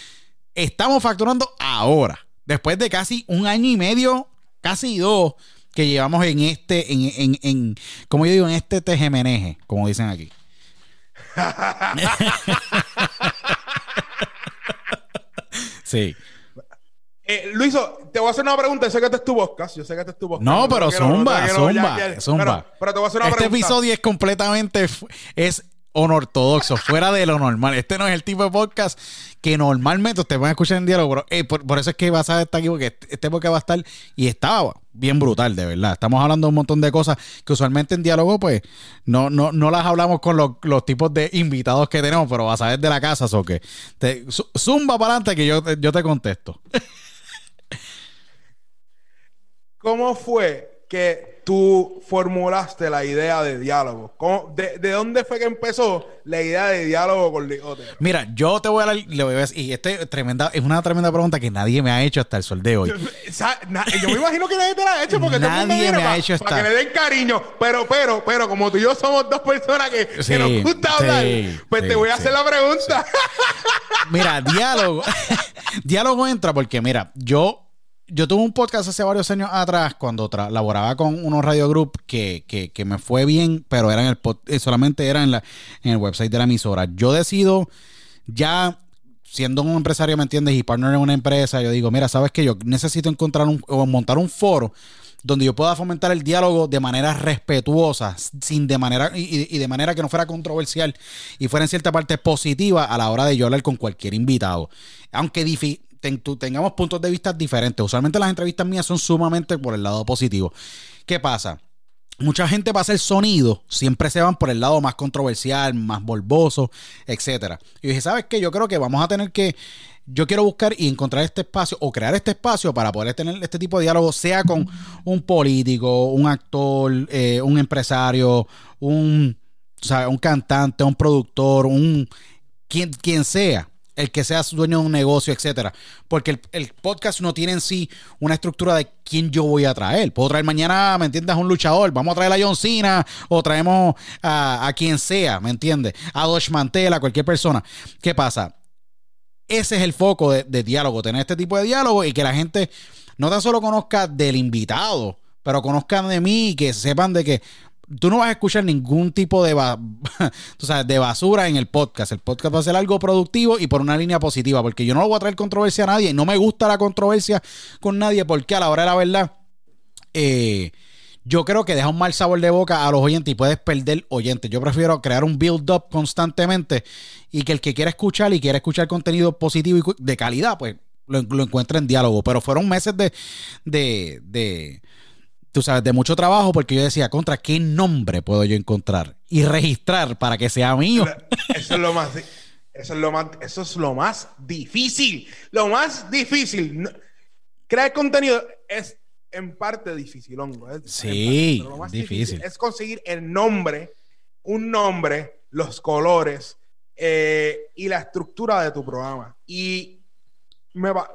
estamos facturando ahora. Después de casi un año y medio, casi dos, que llevamos en este, en, en, en como yo digo, en este tejemeneje, como dicen aquí. [LAUGHS] sí. Eh, Luiso, te voy a hacer una pregunta. Sé que este es tu podcast. Yo sé que este es tu podcast. No, pero zumba, zumba, ya- ya- zumba. Pero, pero te voy a hacer una Este pregunta. episodio es completamente es unortodoxo, fuera de lo normal. Este no es el tipo de podcast que normalmente ustedes van a escuchar en diálogo, pero eh, por, por eso es que vas a estar aquí, porque este, este podcast va a estar y estaba bien brutal, de verdad. Estamos hablando de un montón de cosas que usualmente en diálogo, pues, no, no, no las hablamos con los, los tipos de invitados que tenemos, pero vas a ver de la casa, o que zumba para adelante que yo, yo te contesto. [LAUGHS] ¿Cómo fue que tú formulaste la idea de diálogo? ¿Cómo- de, de dónde fue que empezó la idea de diálogo con Luis Otero? Mira, yo te voy a dar, le voy a decir, y este es tremenda, es una tremenda pregunta que nadie me ha hecho hasta el sol de hoy. [LAUGHS] Yo me imagino que nadie te la ha hecho porque todo el mundo Nadie viene me ha hecho pa esta. que le den cariño. Pero, pero, pero, como tú y yo somos dos personas que, nos gusta hablar, pues sí, te voy a hacer la pregunta. Mira, diálogo. [LAUGHS] diálogo entra porque, mira, yo, yo tuve un podcast hace varios años atrás cuando laboraba con unos radio group que, que, que me fue bien, pero era en el eh, solamente era en, la, en el website de la emisora. Yo decido ya siendo un empresario, ¿me entiendes? Y partner en una empresa, yo digo, mira, ¿sabes qué? Yo necesito encontrar un, o montar un foro donde yo pueda fomentar el diálogo de manera respetuosa, sin de manera, y, y- de manera que no fuera controversial y fuera en cierta parte positiva a la hora de yo hablar con cualquier invitado. Aunque difi- ten- tu- tengamos puntos de vista diferentes. Usualmente las entrevistas mías son sumamente por el lado positivo. ¿Qué pasa? Mucha gente para hacer sonido siempre se van por el lado más controversial, más morboso, etcétera. Y dije, ¿sabes qué? Yo creo que vamos a tener que. Yo quiero buscar y encontrar este espacio o crear este espacio para poder tener este tipo de diálogo, sea con un político, un actor, eh, un empresario, un, o sea, un cantante, un productor, un quien, quien sea, el que sea dueño de un negocio, etcétera. Porque el, podcast no tiene en sí una estructura de quién yo voy a traer. Puedo traer mañana, ¿me entiendes? Un luchador. Vamos a traer a John Cena o traemos a, a quien sea, ¿me entiendes? A Dosh Mantela, cualquier persona. ¿Qué pasa? Ese es el foco de, de diálogo, tener este tipo de diálogo y que la gente no tan solo conozca del invitado, pero conozcan de mí y que sepan de que tú no vas a escuchar ningún tipo [LAUGHS] de, basura en el podcast. El podcast va a ser algo productivo y por una línea positiva, porque yo no voy a traer controversia a nadie no me gusta la controversia con nadie porque a la hora de la verdad, eh, yo creo que deja un mal sabor de boca a los oyentes y puedes perder oyentes. Yo prefiero crear un build-up constantemente y que el que quiera escuchar y quiera escuchar contenido positivo y de calidad, pues lo, lo encuentre en diálogo. Pero fueron meses de, de, de, tú sabes, de mucho trabajo porque yo decía, contra, ¿qué nombre puedo yo encontrar y registrar para que sea mío? Eso es lo más. Eso es lo más. Eso es lo más difícil. Lo más difícil. Crear contenido es en parte difícil, hongo. es- Sí, pero lo más difícil. es conseguir el nombre, un nombre, los colores eh, y la estructura de tu programa. Y me va-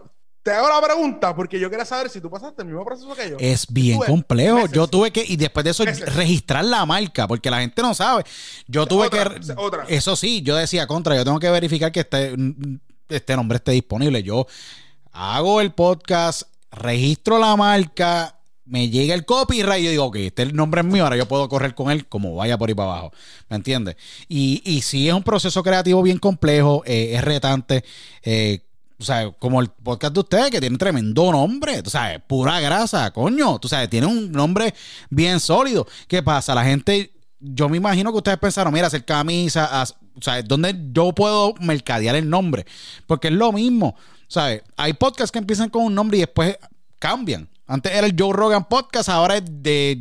te hago la pregunta porque yo quería saber si tú pasaste el mismo proceso que yo. Es bien complejo. meses. Yo tuve que, y después de eso, Meses. registrar la marca, porque la gente no sabe. Yo tuve Otra, que. otra. Eso sí, yo decía contra, yo tengo que verificar que este, este nombre esté disponible. Yo hago el podcast, registro la marca, me llega el copyright y yo digo, ok, este el nombre es mío, ahora yo puedo correr con él como vaya por ahí para abajo. ¿Me entiendes? Y, y sí es un proceso creativo bien complejo, eh, es retante. eh, o sea, como el podcast de ustedes, que tiene tremendo nombre, tú sabes, pura grasa, coño, tú sabes, tiene un nombre bien sólido. ¿Qué pasa? La gente, yo me imagino que ustedes pensaron, mira, hacer camisa, haz- o sea, ¿dónde yo puedo mercadear el nombre? Porque es lo mismo, ¿sabes? Hay podcasts que empiezan con un nombre y después cambian. Antes era el Joe Rogan Podcast, ahora es de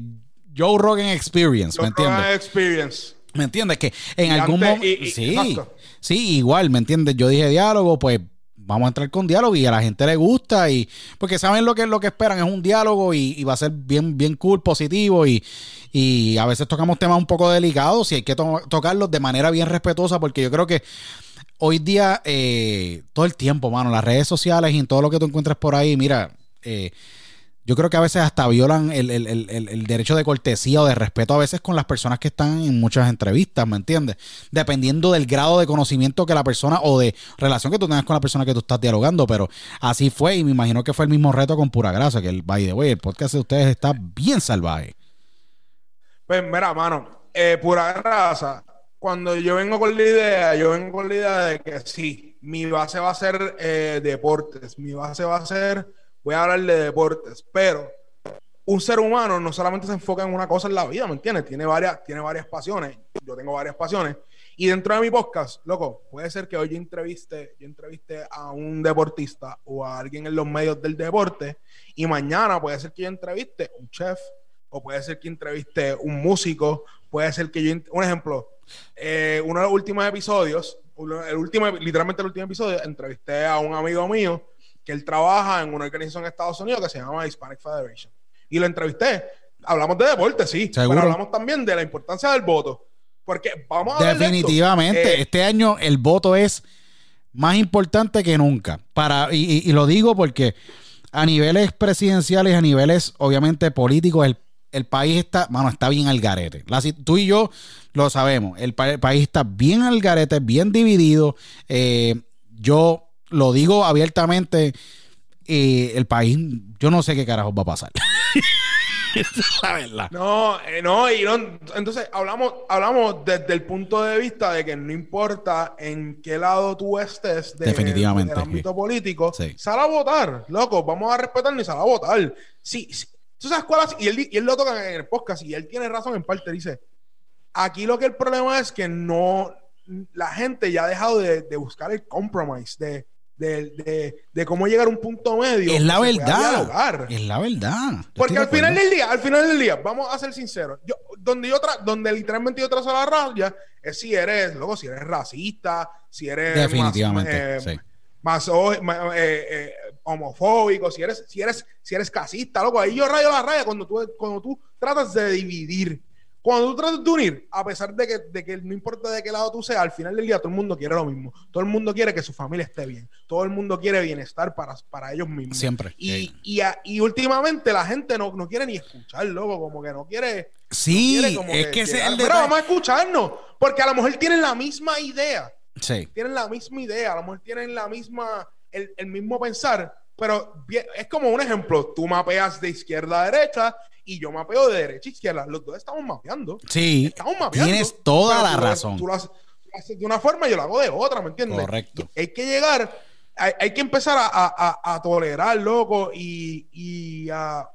Joe Rogan Experience, ¿me Rogan entiendes? Experience. ¿Me entiendes? Que en Y algún momento. Sí, exacto. sí, igual, ¿me entiendes? Yo dije diálogo, pues vamos a entrar con diálogo y a la gente le gusta y porque saben lo que lo que esperan es un diálogo y, va a ser bien bien cool positivo y, y a veces tocamos temas un poco delicados y hay que to- tocarlos de manera bien respetuosa porque yo creo que hoy día eh, todo el tiempo mano las redes sociales y en todo lo que tú encuentres por ahí mira eh, yo creo que a veces hasta violan el, el- el- el- derecho de cortesía o de respeto a veces con las personas que están en muchas entrevistas, ¿me entiendes? Dependiendo del grado de conocimiento que la persona o de relación que tú tengas con la persona que tú estás dialogando, pero así fue y me imagino que fue el mismo reto con Pura Grasa, que el, by the way, el podcast de ustedes está bien salvaje. Pues mira, mano, eh, pura grasa. Cuando yo vengo con la idea, yo vengo con la idea de que sí, mi base va a ser eh, deportes, mi base va a ser, voy a hablar de deportes, pero un ser humano no solamente se enfoca en una cosa en la vida, ¿me entiendes? Tiene varias, tiene varias pasiones, yo tengo varias pasiones, y dentro de mi podcast, loco, puede ser que hoy yo entreviste, yo entreviste a un deportista o a alguien en los medios del deporte, y mañana puede ser que yo entreviste a un chef, o puede ser que entreviste un músico, puede ser que yo, un ejemplo, eh, uno de los últimos episodios, el último, literalmente el último episodio, entrevisté a un amigo mío que él trabaja en una organización en Estados Unidos que se llama Hispanic Federation. Y lo entrevisté. Hablamos de deporte, sí, Seguro. pero hablamos también de la importancia del voto. Porque vamos a de. Definitivamente, Eh, este año el voto es más importante que nunca. Para, y, y- y lo digo porque a niveles presidenciales, a niveles obviamente políticos, el, el país está, mano, está bien al garete. La tú y yo lo sabemos. El, pa- el país está bien al garete, bien dividido. Eh, yo lo digo abiertamente. eh, el país, yo no sé qué carajo va a pasar. [LAUGHS] Esa es la verdad. No, eh, no, y no, entonces hablamos, hablamos desde el punto de vista de que no importa en qué lado tú estés de- Definitivamente, del ámbito sí. político, Sí. sal a votar, loco, vamos a respetarnos y sal a votar. Sí, sí. ¿Tú sabes cuál es? Y él, y él lo toca en el podcast y él tiene razón en parte, dice, aquí lo que el problema es que no, la gente ya ha dejado de, de buscar el compromise, de, de, de, de cómo llegar a un punto medio. Es la verdad. Es la verdad. Porque al final del día, al final del día, vamos a ser sinceros, yo, donde yo tra- donde literalmente yo trazo la raya es si eres, luego si eres racista, si eres Definitivamente, más, eh, sí. ma- eh, eh, homofóbico, si eres, si eres, si eres casista, loco, ahí yo rayo la raya cuando tú, cuando tú tratas de dividir. Cuando tú tratas de unir, a pesar de que, de que no importa de qué lado tú seas, al final del día todo el mundo quiere lo mismo. Todo el mundo quiere que su familia esté bien. Todo el mundo quiere bienestar para, para ellos mismos. Siempre. Y, y, a- y últimamente la gente no, no quiere ni escuchar, loco, como que no quiere. Sí, quiere como es que ese es el "Mira, detalle. vamos a escucharnos, porque a lo mejor tienen la misma idea, Sí. tienen la misma idea, a lo mejor tienen la misma, el, el mismo pensar, pero es como un ejemplo, tú mapeas de izquierda a derecha y yo mapeo de derecha a izquierda, los dos estamos mapeando. Sí, Estamos mapeando. tienes toda la tú razón. Tú lo, haces, tú lo haces de una forma y yo lo hago de otra, ¿me entiendes? Correcto. Hay que llegar, hay, hay que empezar a, a- tolerar, loco, y, y a,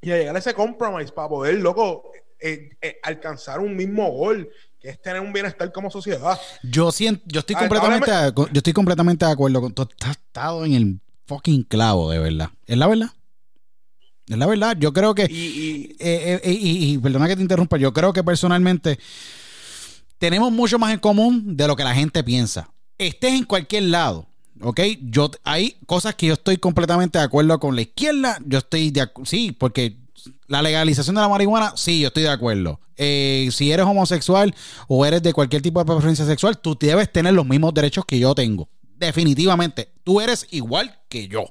y a llegar a ese compromise para poder, loco, eh, eh, alcanzar un mismo gol, que es tener un bienestar como sociedad. Yo siento, yo estoy Ah, completamente, yo estoy completamente de acuerdo con tú. Has estado en el fucking clavo, de verdad. Es la verdad. Es la verdad. Yo creo que Y, y- eh, eh, y, y perdona que te interrumpa, yo creo que personalmente tenemos mucho más en común de lo que la gente piensa. Estés en cualquier lado, ¿ok? Yo, hay cosas que yo estoy completamente de acuerdo con la izquierda, yo estoy de sí, porque la legalización de la marihuana, sí, yo estoy de acuerdo. Eh, si eres homosexual o eres de cualquier tipo de preferencia sexual, tú debes tener los mismos derechos que yo tengo. Definitivamente, tú eres igual que yo.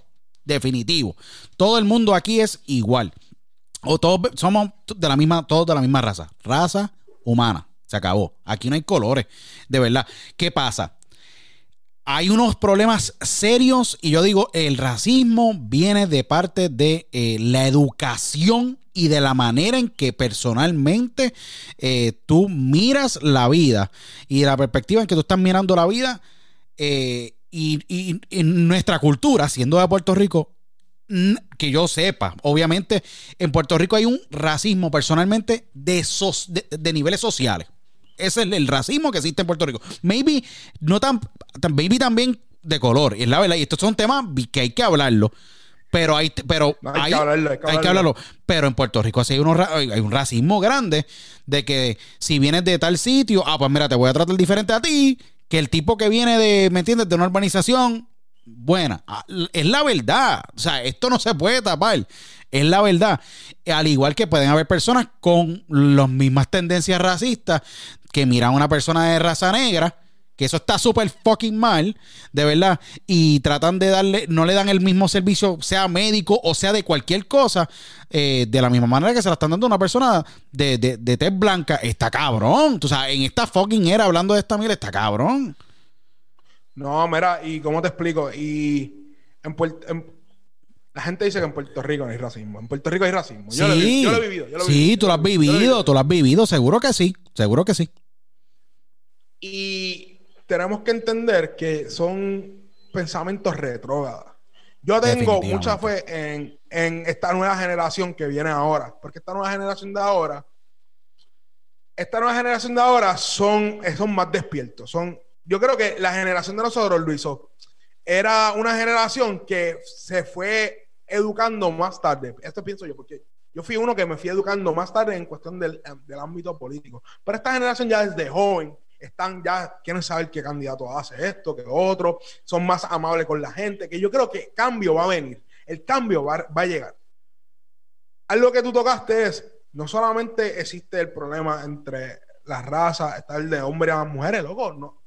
Definitivo. Todo el mundo aquí es igual. O todos somos de la misma, todos de la misma raza. Raza humana. Se acabó. Aquí no hay colores. De verdad. ¿Qué pasa? Hay unos problemas serios y yo digo, el racismo viene de parte de eh, la educación y de la manera en que personalmente eh, tú miras la vida y la perspectiva en que tú estás mirando la vida eh, y, y- y nuestra cultura, siendo de Puerto Rico, que yo sepa, obviamente en Puerto Rico hay un racismo personalmente de, sos- de, de niveles sociales. Ese es el racismo que existe en Puerto Rico. Maybe no tan, maybe también de color, y es la verdad. Y estos son temas que hay que hablarlo. Pero hay, pero No, hay hay, que hablarlo, hay que hablarlo. Pero en Puerto Rico hay, unos hay un racismo grande de que si vienes de tal sitio, ah, pues mira, te voy a tratar diferente a ti que el tipo que viene de, ¿me entiendes? De una urbanización buena. Ah, Es la verdad. O sea, esto no se puede tapar. Es la verdad. Al igual que pueden haber personas con las mismas tendencias racistas que miran a una persona de raza negra, que eso está súper fucking mal, de verdad, y tratan de darle, no le dan el mismo servicio, sea médico o sea de cualquier cosa, eh, de la misma manera que se la están dando a una persona de, de, de tez blanca. Está cabrón. Tú sabes, en esta fucking era hablando de esta mierda, está cabrón. No, mira, y cómo te explico, y en Puerto en- la gente dice que en Puerto Rico no hay racismo. En Puerto Rico hay racismo. Yo, lo, he, vi- yo lo he vivido. Yo lo he sí, vivido, tú lo has vivido, tú lo has vivido, seguro que sí, seguro que sí. Y tenemos que entender que son pensamientos retrógrados. Yo tengo mucha fe en, en esta nueva generación que viene ahora, porque esta nueva generación de ahora, esta nueva generación de ahora son, son más despiertos. Son, yo creo que la generación de nosotros, Luiso, era una generación que se fue educando más tarde. Esto pienso yo, porque yo fui uno que me fui educando más tarde en cuestión del, del ámbito político. Pero esta generación ya desde joven están ya, quieren saber qué candidato hace esto, qué otro, son más amables con la gente, que yo creo que cambio va a venir, el cambio va, va a llegar. Algo que tú tocaste es, no solamente existe el problema entre las razas, está el de hombres a mujeres, loco, no.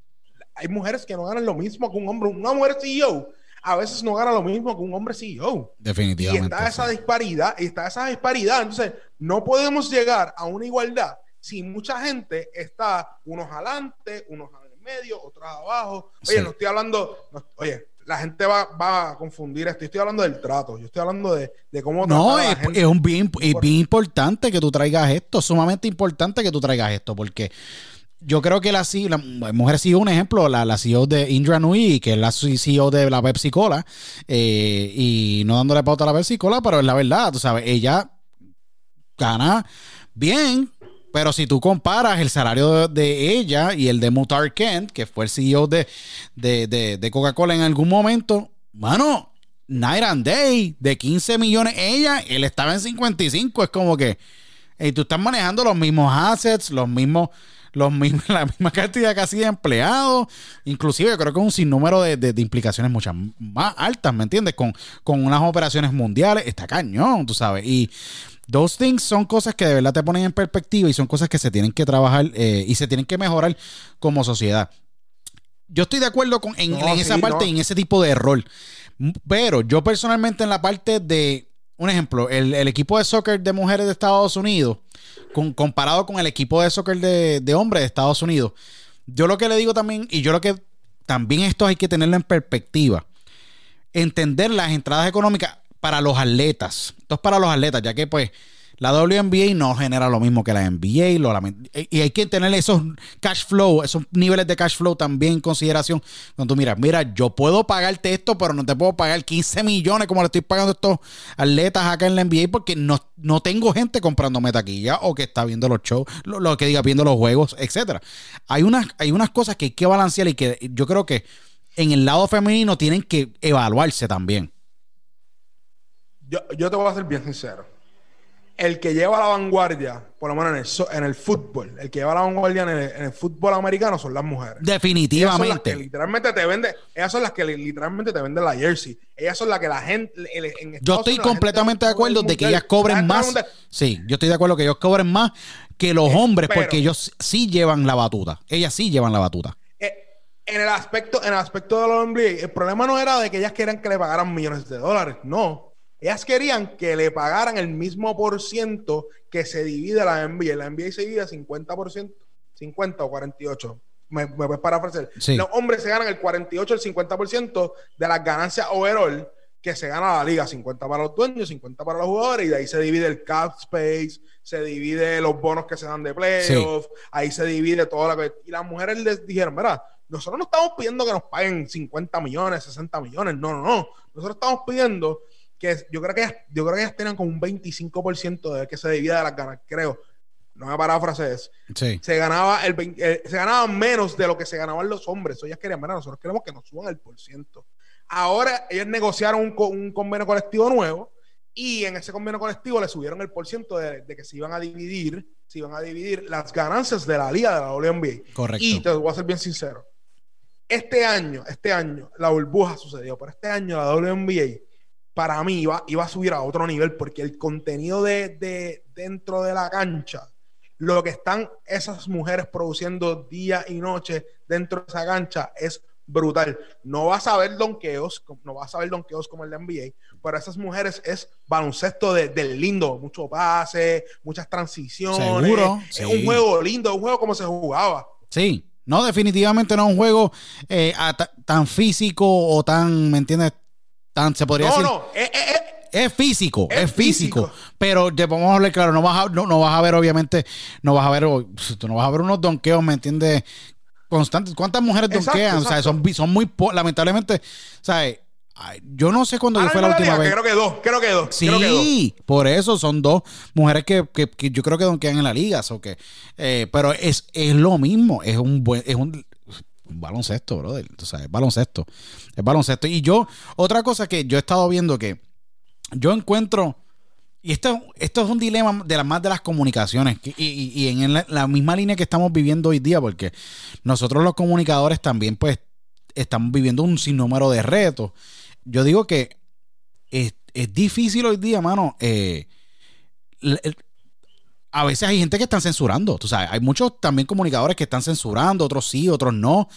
Hay mujeres que no ganan lo mismo que un hombre, una mujer CEO a veces no gana lo mismo que un hombre CEO. Y Definitivamente. está esa sí. disparidad, y está esa disparidad. Entonces, no podemos llegar a una igualdad si mucha gente está unos adelante, unos en el medio, otros abajo. Oye, Sí. no estoy hablando, no- oye, la gente va, va a confundir esto. Yo estoy hablando del trato, yo estoy hablando de, de cómo No, la es, es un bien, es bien importante que tú traigas esto, sumamente importante que tú traigas esto, porque yo creo que la, C- la mujer CEO, un ejemplo, la, la CEO de Indra Nui, que es la CEO de la Pepsi Cola, eh, y no dándole pauta a la Pepsi Cola, pero es la verdad, tú sabes, ella gana bien, pero si tú comparas el salario de, ella y el de Mutar Kent, que fue el CEO de, de, de- Coca-Cola en algún momento, mano, Night and Day, de 15 millones ella, él estaba en 55, es como que, y tú estás manejando los mismos assets, los mismos, los mismos, [LAUGHS] la misma cantidad casi de empleados, inclusive yo creo que un sinnúmero de, de- de implicaciones muchas más altas, ¿me entiendes? Con, con unas operaciones mundiales, está cañón, tú sabes, y Those things son cosas que de verdad te ponen en perspectiva y son cosas que se tienen que trabajar eh, y se tienen que mejorar como sociedad. Yo estoy de acuerdo con, en, No, en esa parte, no. en ese tipo de. M- Pero yo personalmente en la parte de, un ejemplo, el, el equipo de soccer de mujeres de Estados Unidos, con- comparado con el equipo de soccer de, de hombres de Estados Unidos, yo lo que le digo también, y yo lo que también esto hay que tenerlo en perspectiva, entender las entradas económicas para los atletas. Esto es para los atletas, ya que pues la WNBA no genera lo mismo que la NBA. lament- y hay que tener esos cash flow, esos niveles de cash flow también en consideración. Cuando tú miras, mira, yo puedo pagarte esto, pero no te puedo pagar 15 millones como le estoy pagando a estos atletas acá en la NBA porque no, no tengo gente comprándome taquilla o que está viendo los shows, lo, lo que diga, viendo los juegos, etcétera. Hay unas, hay unas cosas que hay que balancear y que yo creo que en el lado femenino tienen que evaluarse también. Yo, yo te voy a ser bien sincero. El que lleva la vanguardia, por lo menos en el, so- en el fútbol, el que lleva la vanguardia en el, en el fútbol americano son las mujeres. Ellas son las que Definitivamente. literalmente te venden, ellas son las que li- literalmente te venden la jersey. Ellas son las que la gente. el- en Yo estoy la completamente de acuerdo de que ellas cobren la más. Sí, yo estoy de acuerdo que ellos cobren más que los hombres pero- porque ellos sí llevan la batuta. Ellas sí llevan la batuta. eh, en el aspecto, en el aspecto de los NBA, el problema no era de que ellas querían que le pagaran millones de dólares, no. Ellas querían que le pagaran el mismo por ciento que se divide la NBA. La NBA se divide 50%, 50 o 48. Me, me puedes parafrasear. Sí. Los hombres se ganan el 48, el 50% de las ganancias overall que se gana la liga. 50 para los dueños, 50 para los jugadores. Y de ahí se divide el cap space, se divide los bonos que se dan de playoffs. Ahí se divide todo lo que... Y las mujeres les dijeron, mira, nosotros no estamos pidiendo que nos paguen 50 millones, 60 millones. No, no, no. Nosotros estamos pidiendo que yo creo que ellas, yo creo que ellas tenían como un 25% de que se divida de las ganas, creo. No me parafrasees. Sí. Se ganaba el 20 eh, se ganaba menos de lo que se ganaban los hombres. Eso ellas querían, mira, nosotros queremos que nos suban el por ciento. Ahora ellos negociaron un, un convenio colectivo nuevo y en ese convenio colectivo le subieron el por ciento de, de que se iban a dividir, se iban a dividir las ganancias de la liga de la WNBA. Correcto. Y te voy a ser bien sincero. Este año, este año, la burbuja sucedió, pero este año la WNBA para mí iba, iba a subir a otro nivel porque el contenido de, de dentro de la cancha, lo que están esas mujeres produciendo día y noche dentro de esa cancha es brutal. No vas a ver donkeos, no vas a ver donkeos como el de NBA, pero esas mujeres es baloncesto de- del lindo, mucho pase, muchas transiciones. Seguro, Es sí. un juego lindo, un juego como se jugaba. Sí, no, definitivamente no es un juego eh, a- tan físico o tan, ¿me entiendes? Tan, se podría No, decir. no, es, es- es- Es físico, es, Es físico, físico. pero te vamos a hablar claro, no vas a, no, no vas a ver obviamente, no vas a ver, tú no vas a ver unos donkeos, ¿me entiendes? Constantes. ¿Cuántas mujeres Exacto, donkean? O sea, son, son muy, lamentablemente, ¿sabes? Yo no sé cuándo ahora fue la última liga, vez. Creo que dos, creo que dos. creo que dos. Sí, por eso son dos mujeres que, que- que yo creo que donkean en la liga, so que, eh, pero es, es lo mismo, es un buen, es un baloncesto, brother, o sea, es baloncesto, es baloncesto. Y yo, otra cosa que yo he estado viendo que yo encuentro, y esto, esto es un dilema de las más de las comunicaciones, y, y- en la, misma línea que estamos viviendo hoy día, porque nosotros los comunicadores también, pues, estamos viviendo un sinnúmero de retos. Yo digo que es, es difícil hoy día, mano. eh, a veces hay gente que están censurando, tú sabes, hay muchos también comunicadores que están censurando, otros sí, otros no.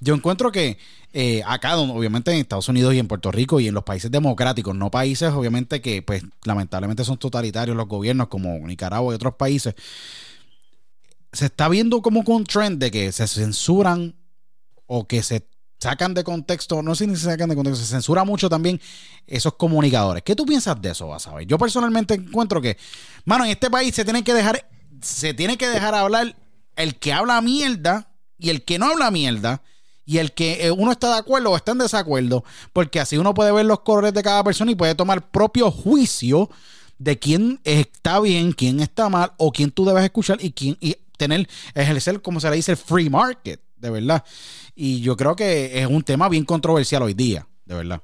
Yo encuentro que eh, acá, obviamente en Estados Unidos y en Puerto Rico y en los países democráticos, no países obviamente que pues lamentablemente son totalitarios los gobiernos como Nicaragua y otros países, se está viendo como un trend de que se censuran o que se sacan de contexto, no sé si se sacan de contexto, se censura mucho también esos comunicadores. ¿Qué tú piensas de eso, vas a? Yo personalmente encuentro que, mano, en este país se tiene que dejar, se tiene que dejar hablar el que habla mierda y el que no habla mierda. Y el que eh, uno está de acuerdo o está en desacuerdo, porque así uno puede ver los colores de cada persona y puede tomar propio juicio de quién está bien, quién está mal, o quién tú debes escuchar y quién y tener, ejercer, como se le dice, el free market, de verdad. Y yo creo que es un tema bien controversial hoy día, de verdad.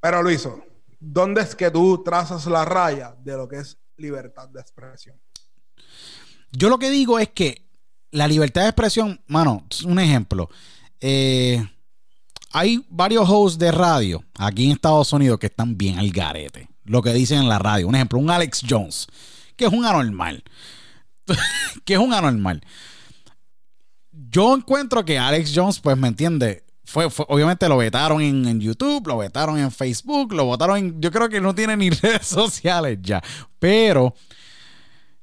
Pero Luiso, ¿dónde es que tú trazas la raya de lo que es libertad de expresión? Yo lo que digo es que la libertad de expresión, mano, un ejemplo. eh, hay varios hosts de radio aquí en Estados Unidos que están bien al garete. Lo que dicen en la radio. Un ejemplo, un Alex Jones, que es un anormal. [LAUGHS] que es un anormal. Yo encuentro que Alex Jones, pues, ¿me entiende? Fue, obviamente lo vetaron en, en YouTube, lo vetaron en Facebook, lo votaron en. Yo creo que no tiene ni [LAUGHS] redes sociales ya. Pero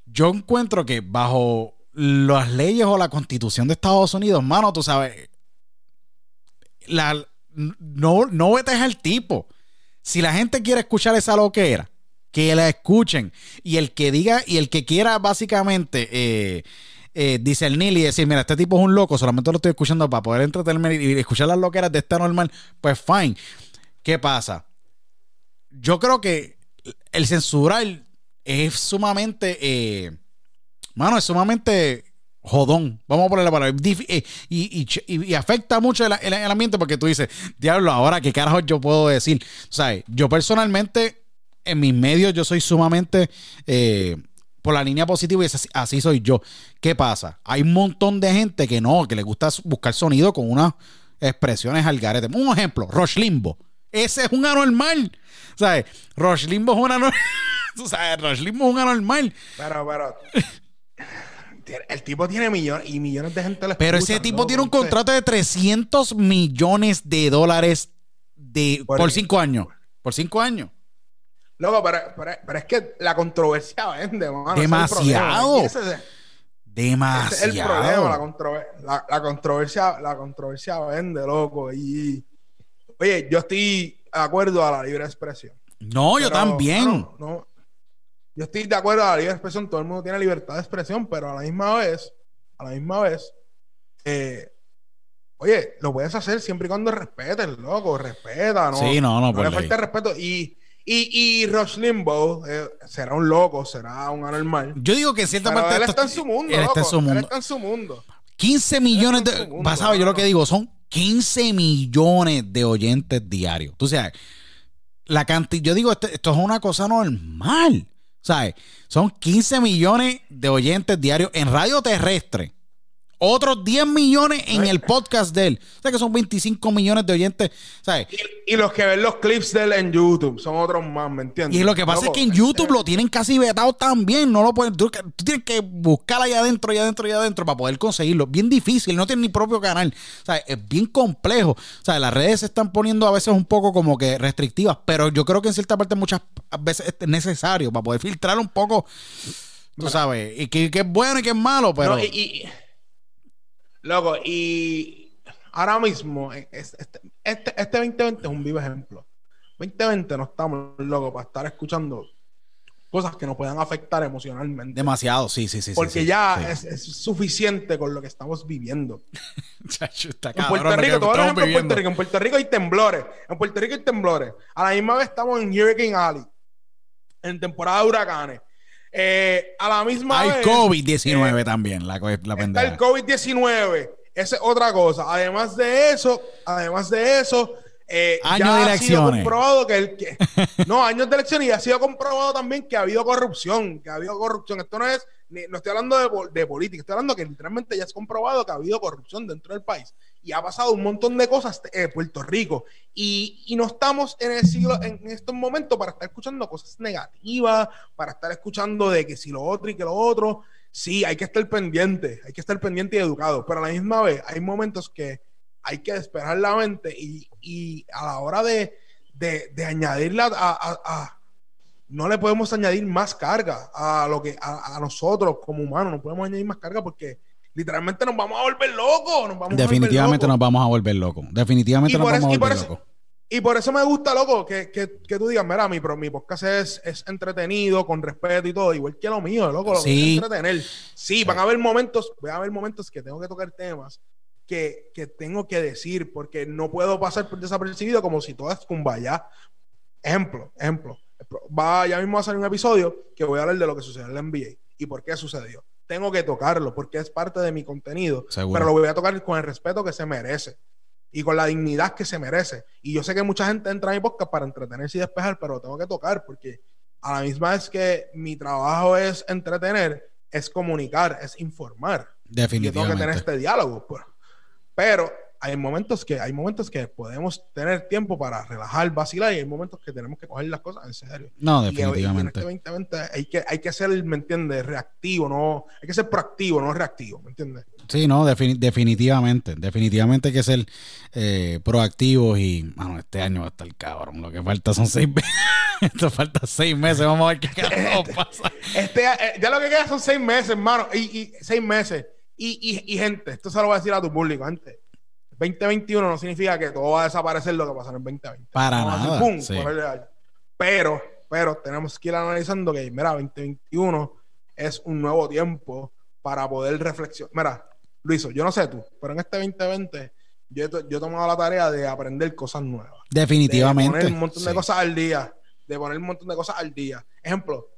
yo encuentro que bajo las leyes o la constitución de Estados Unidos, mano, tú sabes, la, no, no vetes al tipo. Si la gente quiere escuchar esa loquera, que la escuchen. Y el que diga, y el que quiera básicamente eh, eh, discernir y decir, mira, este tipo es un loco, solamente lo estoy escuchando para poder entretenerme y escuchar las loqueras de esta normal, pues fine. ¿Qué pasa? Yo creo que el censurar es sumamente, eh, mano, es sumamente jodón. Vamos a ponerle para y, y, y, y afecta mucho el, el, ambiente porque tú dices, diablo, ahora qué carajo yo puedo decir. Sea, yo personalmente, en mis medios, yo soy sumamente eh, por la línea positiva y así, así, soy yo. ¿Qué pasa? Hay un montón de gente que no, que le gusta buscar sonido con unas expresiones al garete. Un ejemplo, Rush Limbo. Ese es un anormal. ¿Sabes? Rush Limbo es un anormal. [LAUGHS] Sabes, Rush Limbo es un anormal. Pero, pero. El tipo tiene millones y millones de gente Pero ese tipo tiene un contrato de 300 millones de dólares de, por, por cinco años. Por cinco años. Loco, pero, pero, pero, es que la controversia vende, mano. Demasiado. Es Demasiado. Ese es el problema, la, controver la, la, controversia, la controversia vende, loco. Y oye, yo estoy de acuerdo a la libre expresión. No, yo también. No, no, yo estoy de acuerdo a la libre expresión, todo el mundo tiene libertad de expresión, pero a la misma vez, a la misma vez, eh, oye, lo puedes hacer siempre y cuando respetes, loco, respeta, ¿no? Sí, no, no, no le falta respeto. Y, y, y Rush Limbo eh, será un loco, será un anormal. Yo digo que en cierta pero parte. él está en su mundo, él loco, está en su mundo. Él está en su mundo. 15 millones de. Mundo, Pasado, yo lo que digo, son 15 millones de oyentes diarios. Tú sabes, la cantidad, yo digo, este- esto es una cosa normal. ¿Sabes? Son 15 millones de oyentes diarios en radio terrestre. Otros 10 millones en el podcast de él. O sea que son 25 millones de oyentes. ¿Sabes? Y, y los que ven los clips de él en YouTube son otros más, ¿me entiendes? Y lo que pasa Loco, es que en YouTube lo tienen casi vetado también. No lo pueden. Tú, tú tienes que buscar allá adentro, allá adentro, allá adentro para poder conseguirlo. Bien difícil, no tiene ni propio canal. Sea, es bien complejo. Sea, las redes se están poniendo a veces un poco como que restrictivas, pero yo creo que en cierta parte muchas veces es necesario para poder filtrar un poco. Tú sabes, y que, que es bueno y que es malo, pero. No, y, y- loco, y ahora mismo, eh, es- este, este, este 2020 es un vivo ejemplo. 2020 no estamos locos para estar escuchando cosas que nos puedan afectar emocionalmente. Demasiado, sí, sí, sí. porque sí, ya sí. Es, es suficiente con lo que estamos viviendo. [LAUGHS] Está En Puerto Rico, te voy a dar un estamos ejemplo en Puerto. Rico. En Puerto Rico hay temblores. En Puerto Rico hay temblores. A la misma vez estamos en Hurricane Alley. En temporada de huracanes. Eh, a la misma Hay vez. COVID-19 eh, también, la, la Está pendeja. el COVID-19. Esa es otra cosa. Además de eso, además de eso, eh, Años ya de ha sido elecciones. comprobado que el que [LAUGHS] no años de elecciones y ha sido comprobado también que ha habido corrupción, que ha habido corrupción. Esto no es, no estoy hablando de, de política, estoy hablando que literalmente ya es comprobado que ha habido corrupción dentro del país y ha pasado un montón de cosas en Puerto Rico y, y no estamos en el siglo, en estos momentos para estar escuchando cosas negativas, para estar escuchando de que si lo otro y que lo otro. Sí, hay que estar pendiente, hay que estar pendiente y educado, pero a la misma vez hay momentos que hay que despejar la mente y, y a la hora de, de, de añadirla a, a- a- no le podemos añadir más carga a lo que a, a nosotros como humanos, no podemos añadir más carga porque literalmente nos vamos a volver locos, nos vamos a Definitivamente nos vamos a volver locos. Definitivamente nos por vamos eso- a volver eso- locos. Y por eso me gusta, loco, que, que, que tú digas, mira, mi, mi podcast es, es entretenido, con respeto y todo, igual que lo mío, loco, lo Sí. que entretener. Sí, van a haber momentos, van a haber momentos que tengo que tocar temas que, que tengo que decir, porque no puedo pasar desapercibido como si todo es cumbaya. Ejemplo, ejemplo. Va, ya mismo va a salir un episodio que voy a hablar de lo que sucedió en la NBA y por qué sucedió. Tengo que tocarlo porque es parte de mi contenido, Seguro. pero lo voy a tocar con el respeto que se merece y con la dignidad que se merece. Y yo sé que mucha gente entra a mi podcast para entretenerse y despejar, pero lo tengo que tocar porque a la misma vez que mi trabajo es entretener, es comunicar, es informar. Y yo tengo que tener Definitivamente. este diálogo. pues. Pero hay momentos que hay momentos que podemos tener tiempo para relajar, vacilar y hay momentos que tenemos que coger las cosas en serio. No, Y- y en definitivamente. este 2020 hay que, hay que ser, ¿me entiendes? Reactivo, no, hay que ser proactivo, no reactivo, ¿me entiendes? Sí, no, defini- definitivamente. Definitivamente hay que ser eh, proactivos y, mano, este año va a estar cabrón. Lo que falta son seis meses. [LAUGHS] Esto falta seis meses. Vamos a ver qué [LAUGHS] carajo pasa. Este, eh, ya lo que queda son seis meses, hermano. Y, y seis meses. Y, y, y, gente, esto se lo voy a decir a tu público, gente. 2021 no significa que todo va a desaparecer lo que pasó en el 2020. Para Vamos a decir, nada. Pero, pero tenemos que ir analizando que, mira, 2021 es un nuevo tiempo para poder reflexionar. Mira, Luiso, yo no sé tú, pero en este 2020 yo, he yo he tomado la tarea de aprender cosas nuevas. De Definitivamente. poner un montón de cosas al día. De poner un montón de cosas al día. Ejemplo,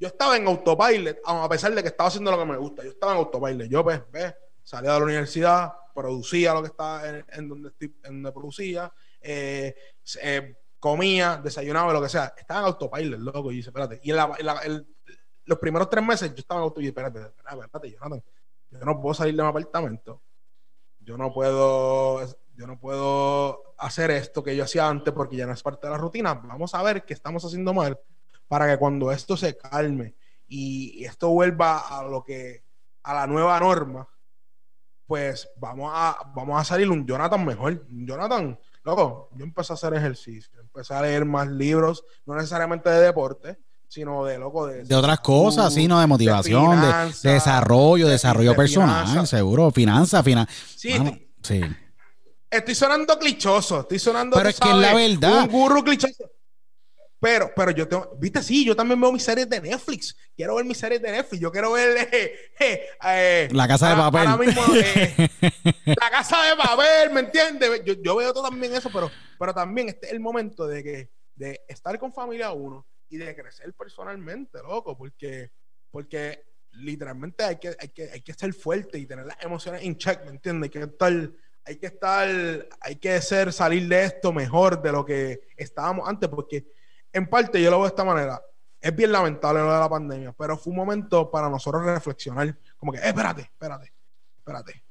yo estaba en autopilot, a pesar de que estaba haciendo lo que me gusta. Yo estaba en autopilot. Yo, pues, ve, salía de la universidad, producía lo que estaba en, donde, en donde producía, eh, eh, comía, desayunaba, lo que sea. Estaba en autopilot, loco. Y dice, espérate. Y en, la- en los primeros tres meses yo estaba en autopilot. Espérate, espérate, espérate. Yo no puedo salir de mi apartamento. Yo no puedo, yo no puedo hacer esto que yo hacía antes porque ya no es parte de la rutina. Vamos a ver qué estamos haciendo mal para que cuando esto se calme y esto vuelva a lo que a la nueva norma, pues vamos a vamos a salir un Jonathan mejor. Jonathan, loco, yo empecé a hacer ejercicio, empecé a leer más libros, no necesariamente de deporte, sino de loco de, De otras cosas, sí, ¿no? De motivación, de, desarrollo, de- desarrollo de personal, seguro. Finanzas, finanzas. Sí, sí. Estoy sonando clichoso, estoy sonando. Pero es que es la verdad. Un gurú clichoso. Pero, pero yo tengo, viste, sí, yo también veo mis series de Netflix. Quiero ver mis series de Netflix. Yo quiero ver eh, [LAUGHS] eh, eh, La Casa de ahora- Papel. ahora mismo, eh, [LAUGHS] la casa de papel, ¿me entiendes? Yo, yo veo todo también eso, pero, pero también este es el momento de que de estar con familia uno y de crecer personalmente, loco, porque, porque literalmente hay que, hay que, hay que ser fuerte y tener las emociones en check, ¿me entiendes? Hay que estar hay que estar, hay que ser, salir de esto mejor de lo que estábamos antes, porque en parte yo lo veo de esta manera. Es bien lamentable lo de la pandemia, pero fue un momento para nosotros reflexionar, como que, eh, espérate, espérate, espérate.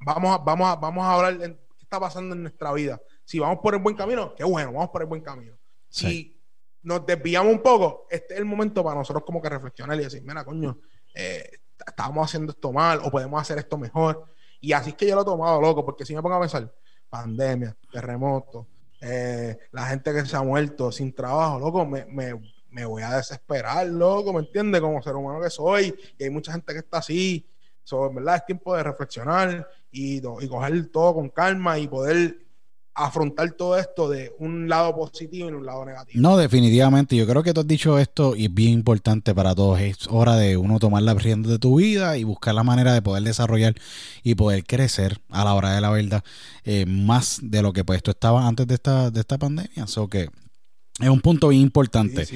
vamos, a, vamos, a, vamos a hablar de qué está pasando en nuestra vida. Si vamos por el buen camino, qué bueno, vamos por el buen camino. Si nos desviamos un poco, este es el momento para nosotros como que reflexionar y decir, mira, coño, eh, estábamos haciendo esto mal o podemos hacer esto mejor. Y así es que yo lo he tomado, loco, porque si me pongo a pensar, pandemia, terremoto, eh, la gente que se ha muerto sin trabajo, loco, me, me, voy a desesperar, loco, ¿me entiendes? Como ser humano que soy, y hay mucha gente que está así. So, verdad es tiempo de reflexionar y, y coger todo con calma y poder afrontar todo esto de un lado positivo y un lado negativo. No, definitivamente. Yo creo que tú has dicho esto y es bien importante para todos. Es hora de uno tomar la rienda de tu vida y buscar la manera de poder desarrollar y poder crecer a la hora de la verdad eh, más de lo que pues tú estabas antes de esta, de esta pandemia. So que es un punto bien importante.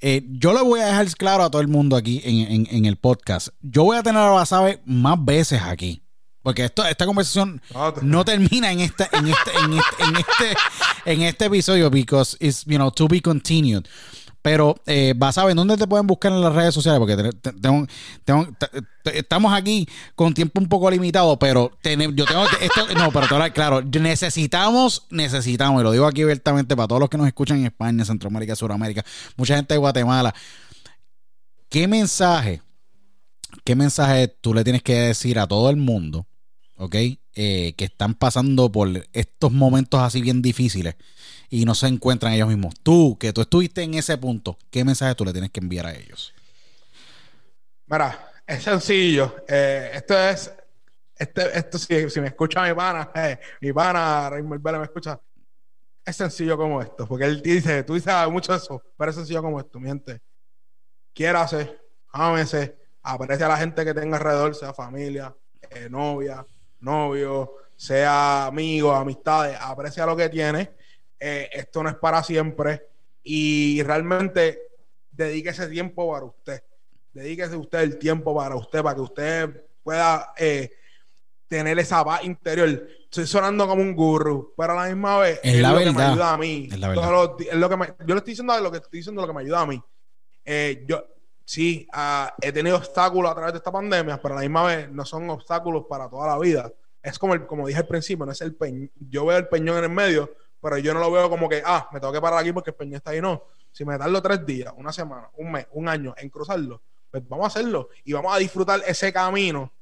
Eh, yo le voy a dejar claro a todo el mundo aquí en, en el podcast. Yo voy a tener a Basabe más veces aquí. Porque esto, esta conversación no, termina en en este, en este, en este, en este episodio, because it's, you know, to be continued. Pero, eh, vas a ver dónde te pueden buscar en las redes sociales, porque tengo, tengo, estamos aquí con tiempo un poco limitado, pero yo tengo esto, no, pero claro, necesitamos, necesitamos, y lo digo aquí abiertamente para todos los que nos escuchan en España, Centroamérica, Sudamérica, mucha gente de Guatemala. ¿Qué mensaje ¿qué mensaje tú le tienes que decir a todo el mundo, ok? Eh, que están pasando por estos momentos así bien difíciles y no se encuentran ellos mismos. Tú, que tú estuviste en ese punto, ¿qué mensaje tú le tienes que enviar a ellos? Mira, es sencillo. Eh, esto es, este, esto si, si, me escucha mi pana, [LAUGHS] eh, mi pana Raymond Vélez me escucha, es sencillo como esto, porque él dice, tú dices mucho eso, pero es sencillo como esto, mi gente. Quiérase, ámese, aprecia a la gente que tenga alrededor, sea familia, eh, novia, novio, sea amigo, amistades, aprecia lo que tiene. Eh, esto no es para siempre y realmente dedíquese tiempo para usted. Dedíquese usted el tiempo para usted, para que usted pueda eh, tener esa paz interior. Estoy sonando como un gurú, pero a la misma vez es, la lo verdad. que me ayuda a mí. Es la verdad. lo que yo le estoy diciendo lo que estoy diciendo, lo que me ayuda a mí. yo, sí, ah, he tenido obstáculos a través de esta pandemia, pero a la misma vez no son obstáculos para toda la vida. Es como, el, como dije al principio, no es el peñón. Yo veo el peñón en el medio, pero yo no lo veo como que, ah, me tengo que parar aquí porque el peñón está ahí. No. Si me tardo tres días, una semana, un mes, un año en cruzarlo, pues vamos a hacerlo y vamos a disfrutar ese camino.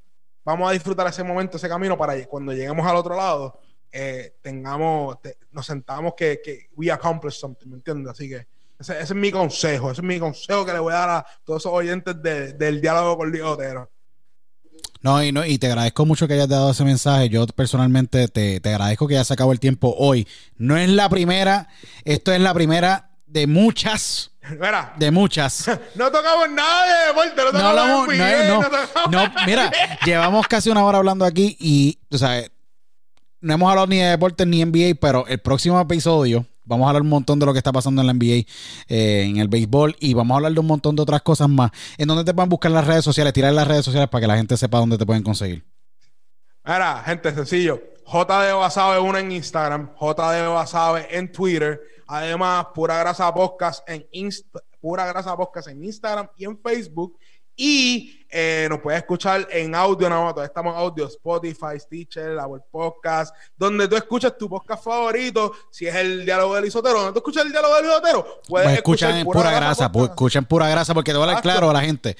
Vamos a disfrutar ese momento, ese camino para cuando lleguemos al otro lado, eh, tengamos, nos sentamos que, que we accomplished something, ¿me entiendes? Así que ese, es mi consejo, ese es mi consejo que le voy a dar a todos esos oyentes del diálogo con Luis Otero. No y, no, y te agradezco mucho que hayas dado ese mensaje. Yo personalmente te, agradezco que ya se acabó el tiempo hoy. No es la primera, esto es la primera de muchas. Mira, de muchas. [LAUGHS] No tocamos nada de deporte, no tocamos no, no, no, mira, llevamos casi una hora hablando aquí y, o sea, no hemos hablado ni de deportes ni NBA, pero el próximo episodio Vamos a hablar un montón de lo que está pasando en la NBA, eh, en el béisbol, y vamos a hablar de un montón de otras cosas más. ¿En dónde te pueden buscar las redes sociales? Tirar las redes sociales para que la gente sepa dónde te pueden conseguir. Mira, gente, sencillo. JD Basabe uno en Instagram, JD Basabe en Twitter. Además, Pura Grasa Podcast en Pura Grasa Podcast en Instagram y en Facebook. Y eh, nos puedes escuchar en audio, no, todavía estamos en audio, Spotify, Stitcher, Apple Podcast, donde tú escuchas tu podcast favorito, si es el diálogo del isotero, donde tú escuchas el diálogo del isotero, puedes pues escuchar en pura, grasa, escuchen pura grasa, porque te voy a hablar claro a la gente.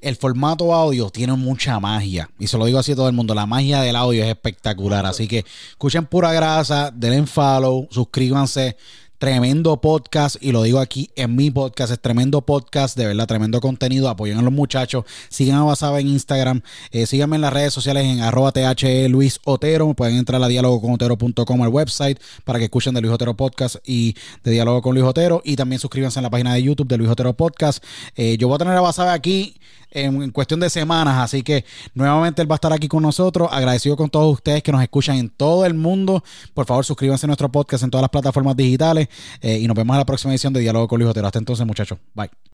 El formato audio tiene mucha magia. Y se lo digo así a todo el mundo. La magia del audio es espectacular. Así que escuchen pura grasa, denle follow, suscríbanse Tremendo podcast, y lo digo aquí en mi podcast, es tremendo podcast, de verdad, tremendo contenido. Apoyen a los muchachos. Sigan a Basaba en Instagram. Eh, síganme en las redes sociales en arroba THE Luis Otero. Pueden entrar a dialogoconotero.com al website para que escuchen de Luis Otero Podcast y de Diálogo con Luis Otero. Y también suscríbanse en la página de YouTube de Luis Otero Podcast. Eh, yo voy a tener a Basaba aquí en, cuestión de semanas. Así que nuevamente él va a estar aquí con nosotros. Agradecido con todos ustedes que nos escuchan en todo el mundo. Por favor, suscríbanse a nuestro podcast en todas las plataformas digitales. Eh, y nos vemos en la próxima edición de Diálogo con Luis. Hasta entonces, muchachos. Bye.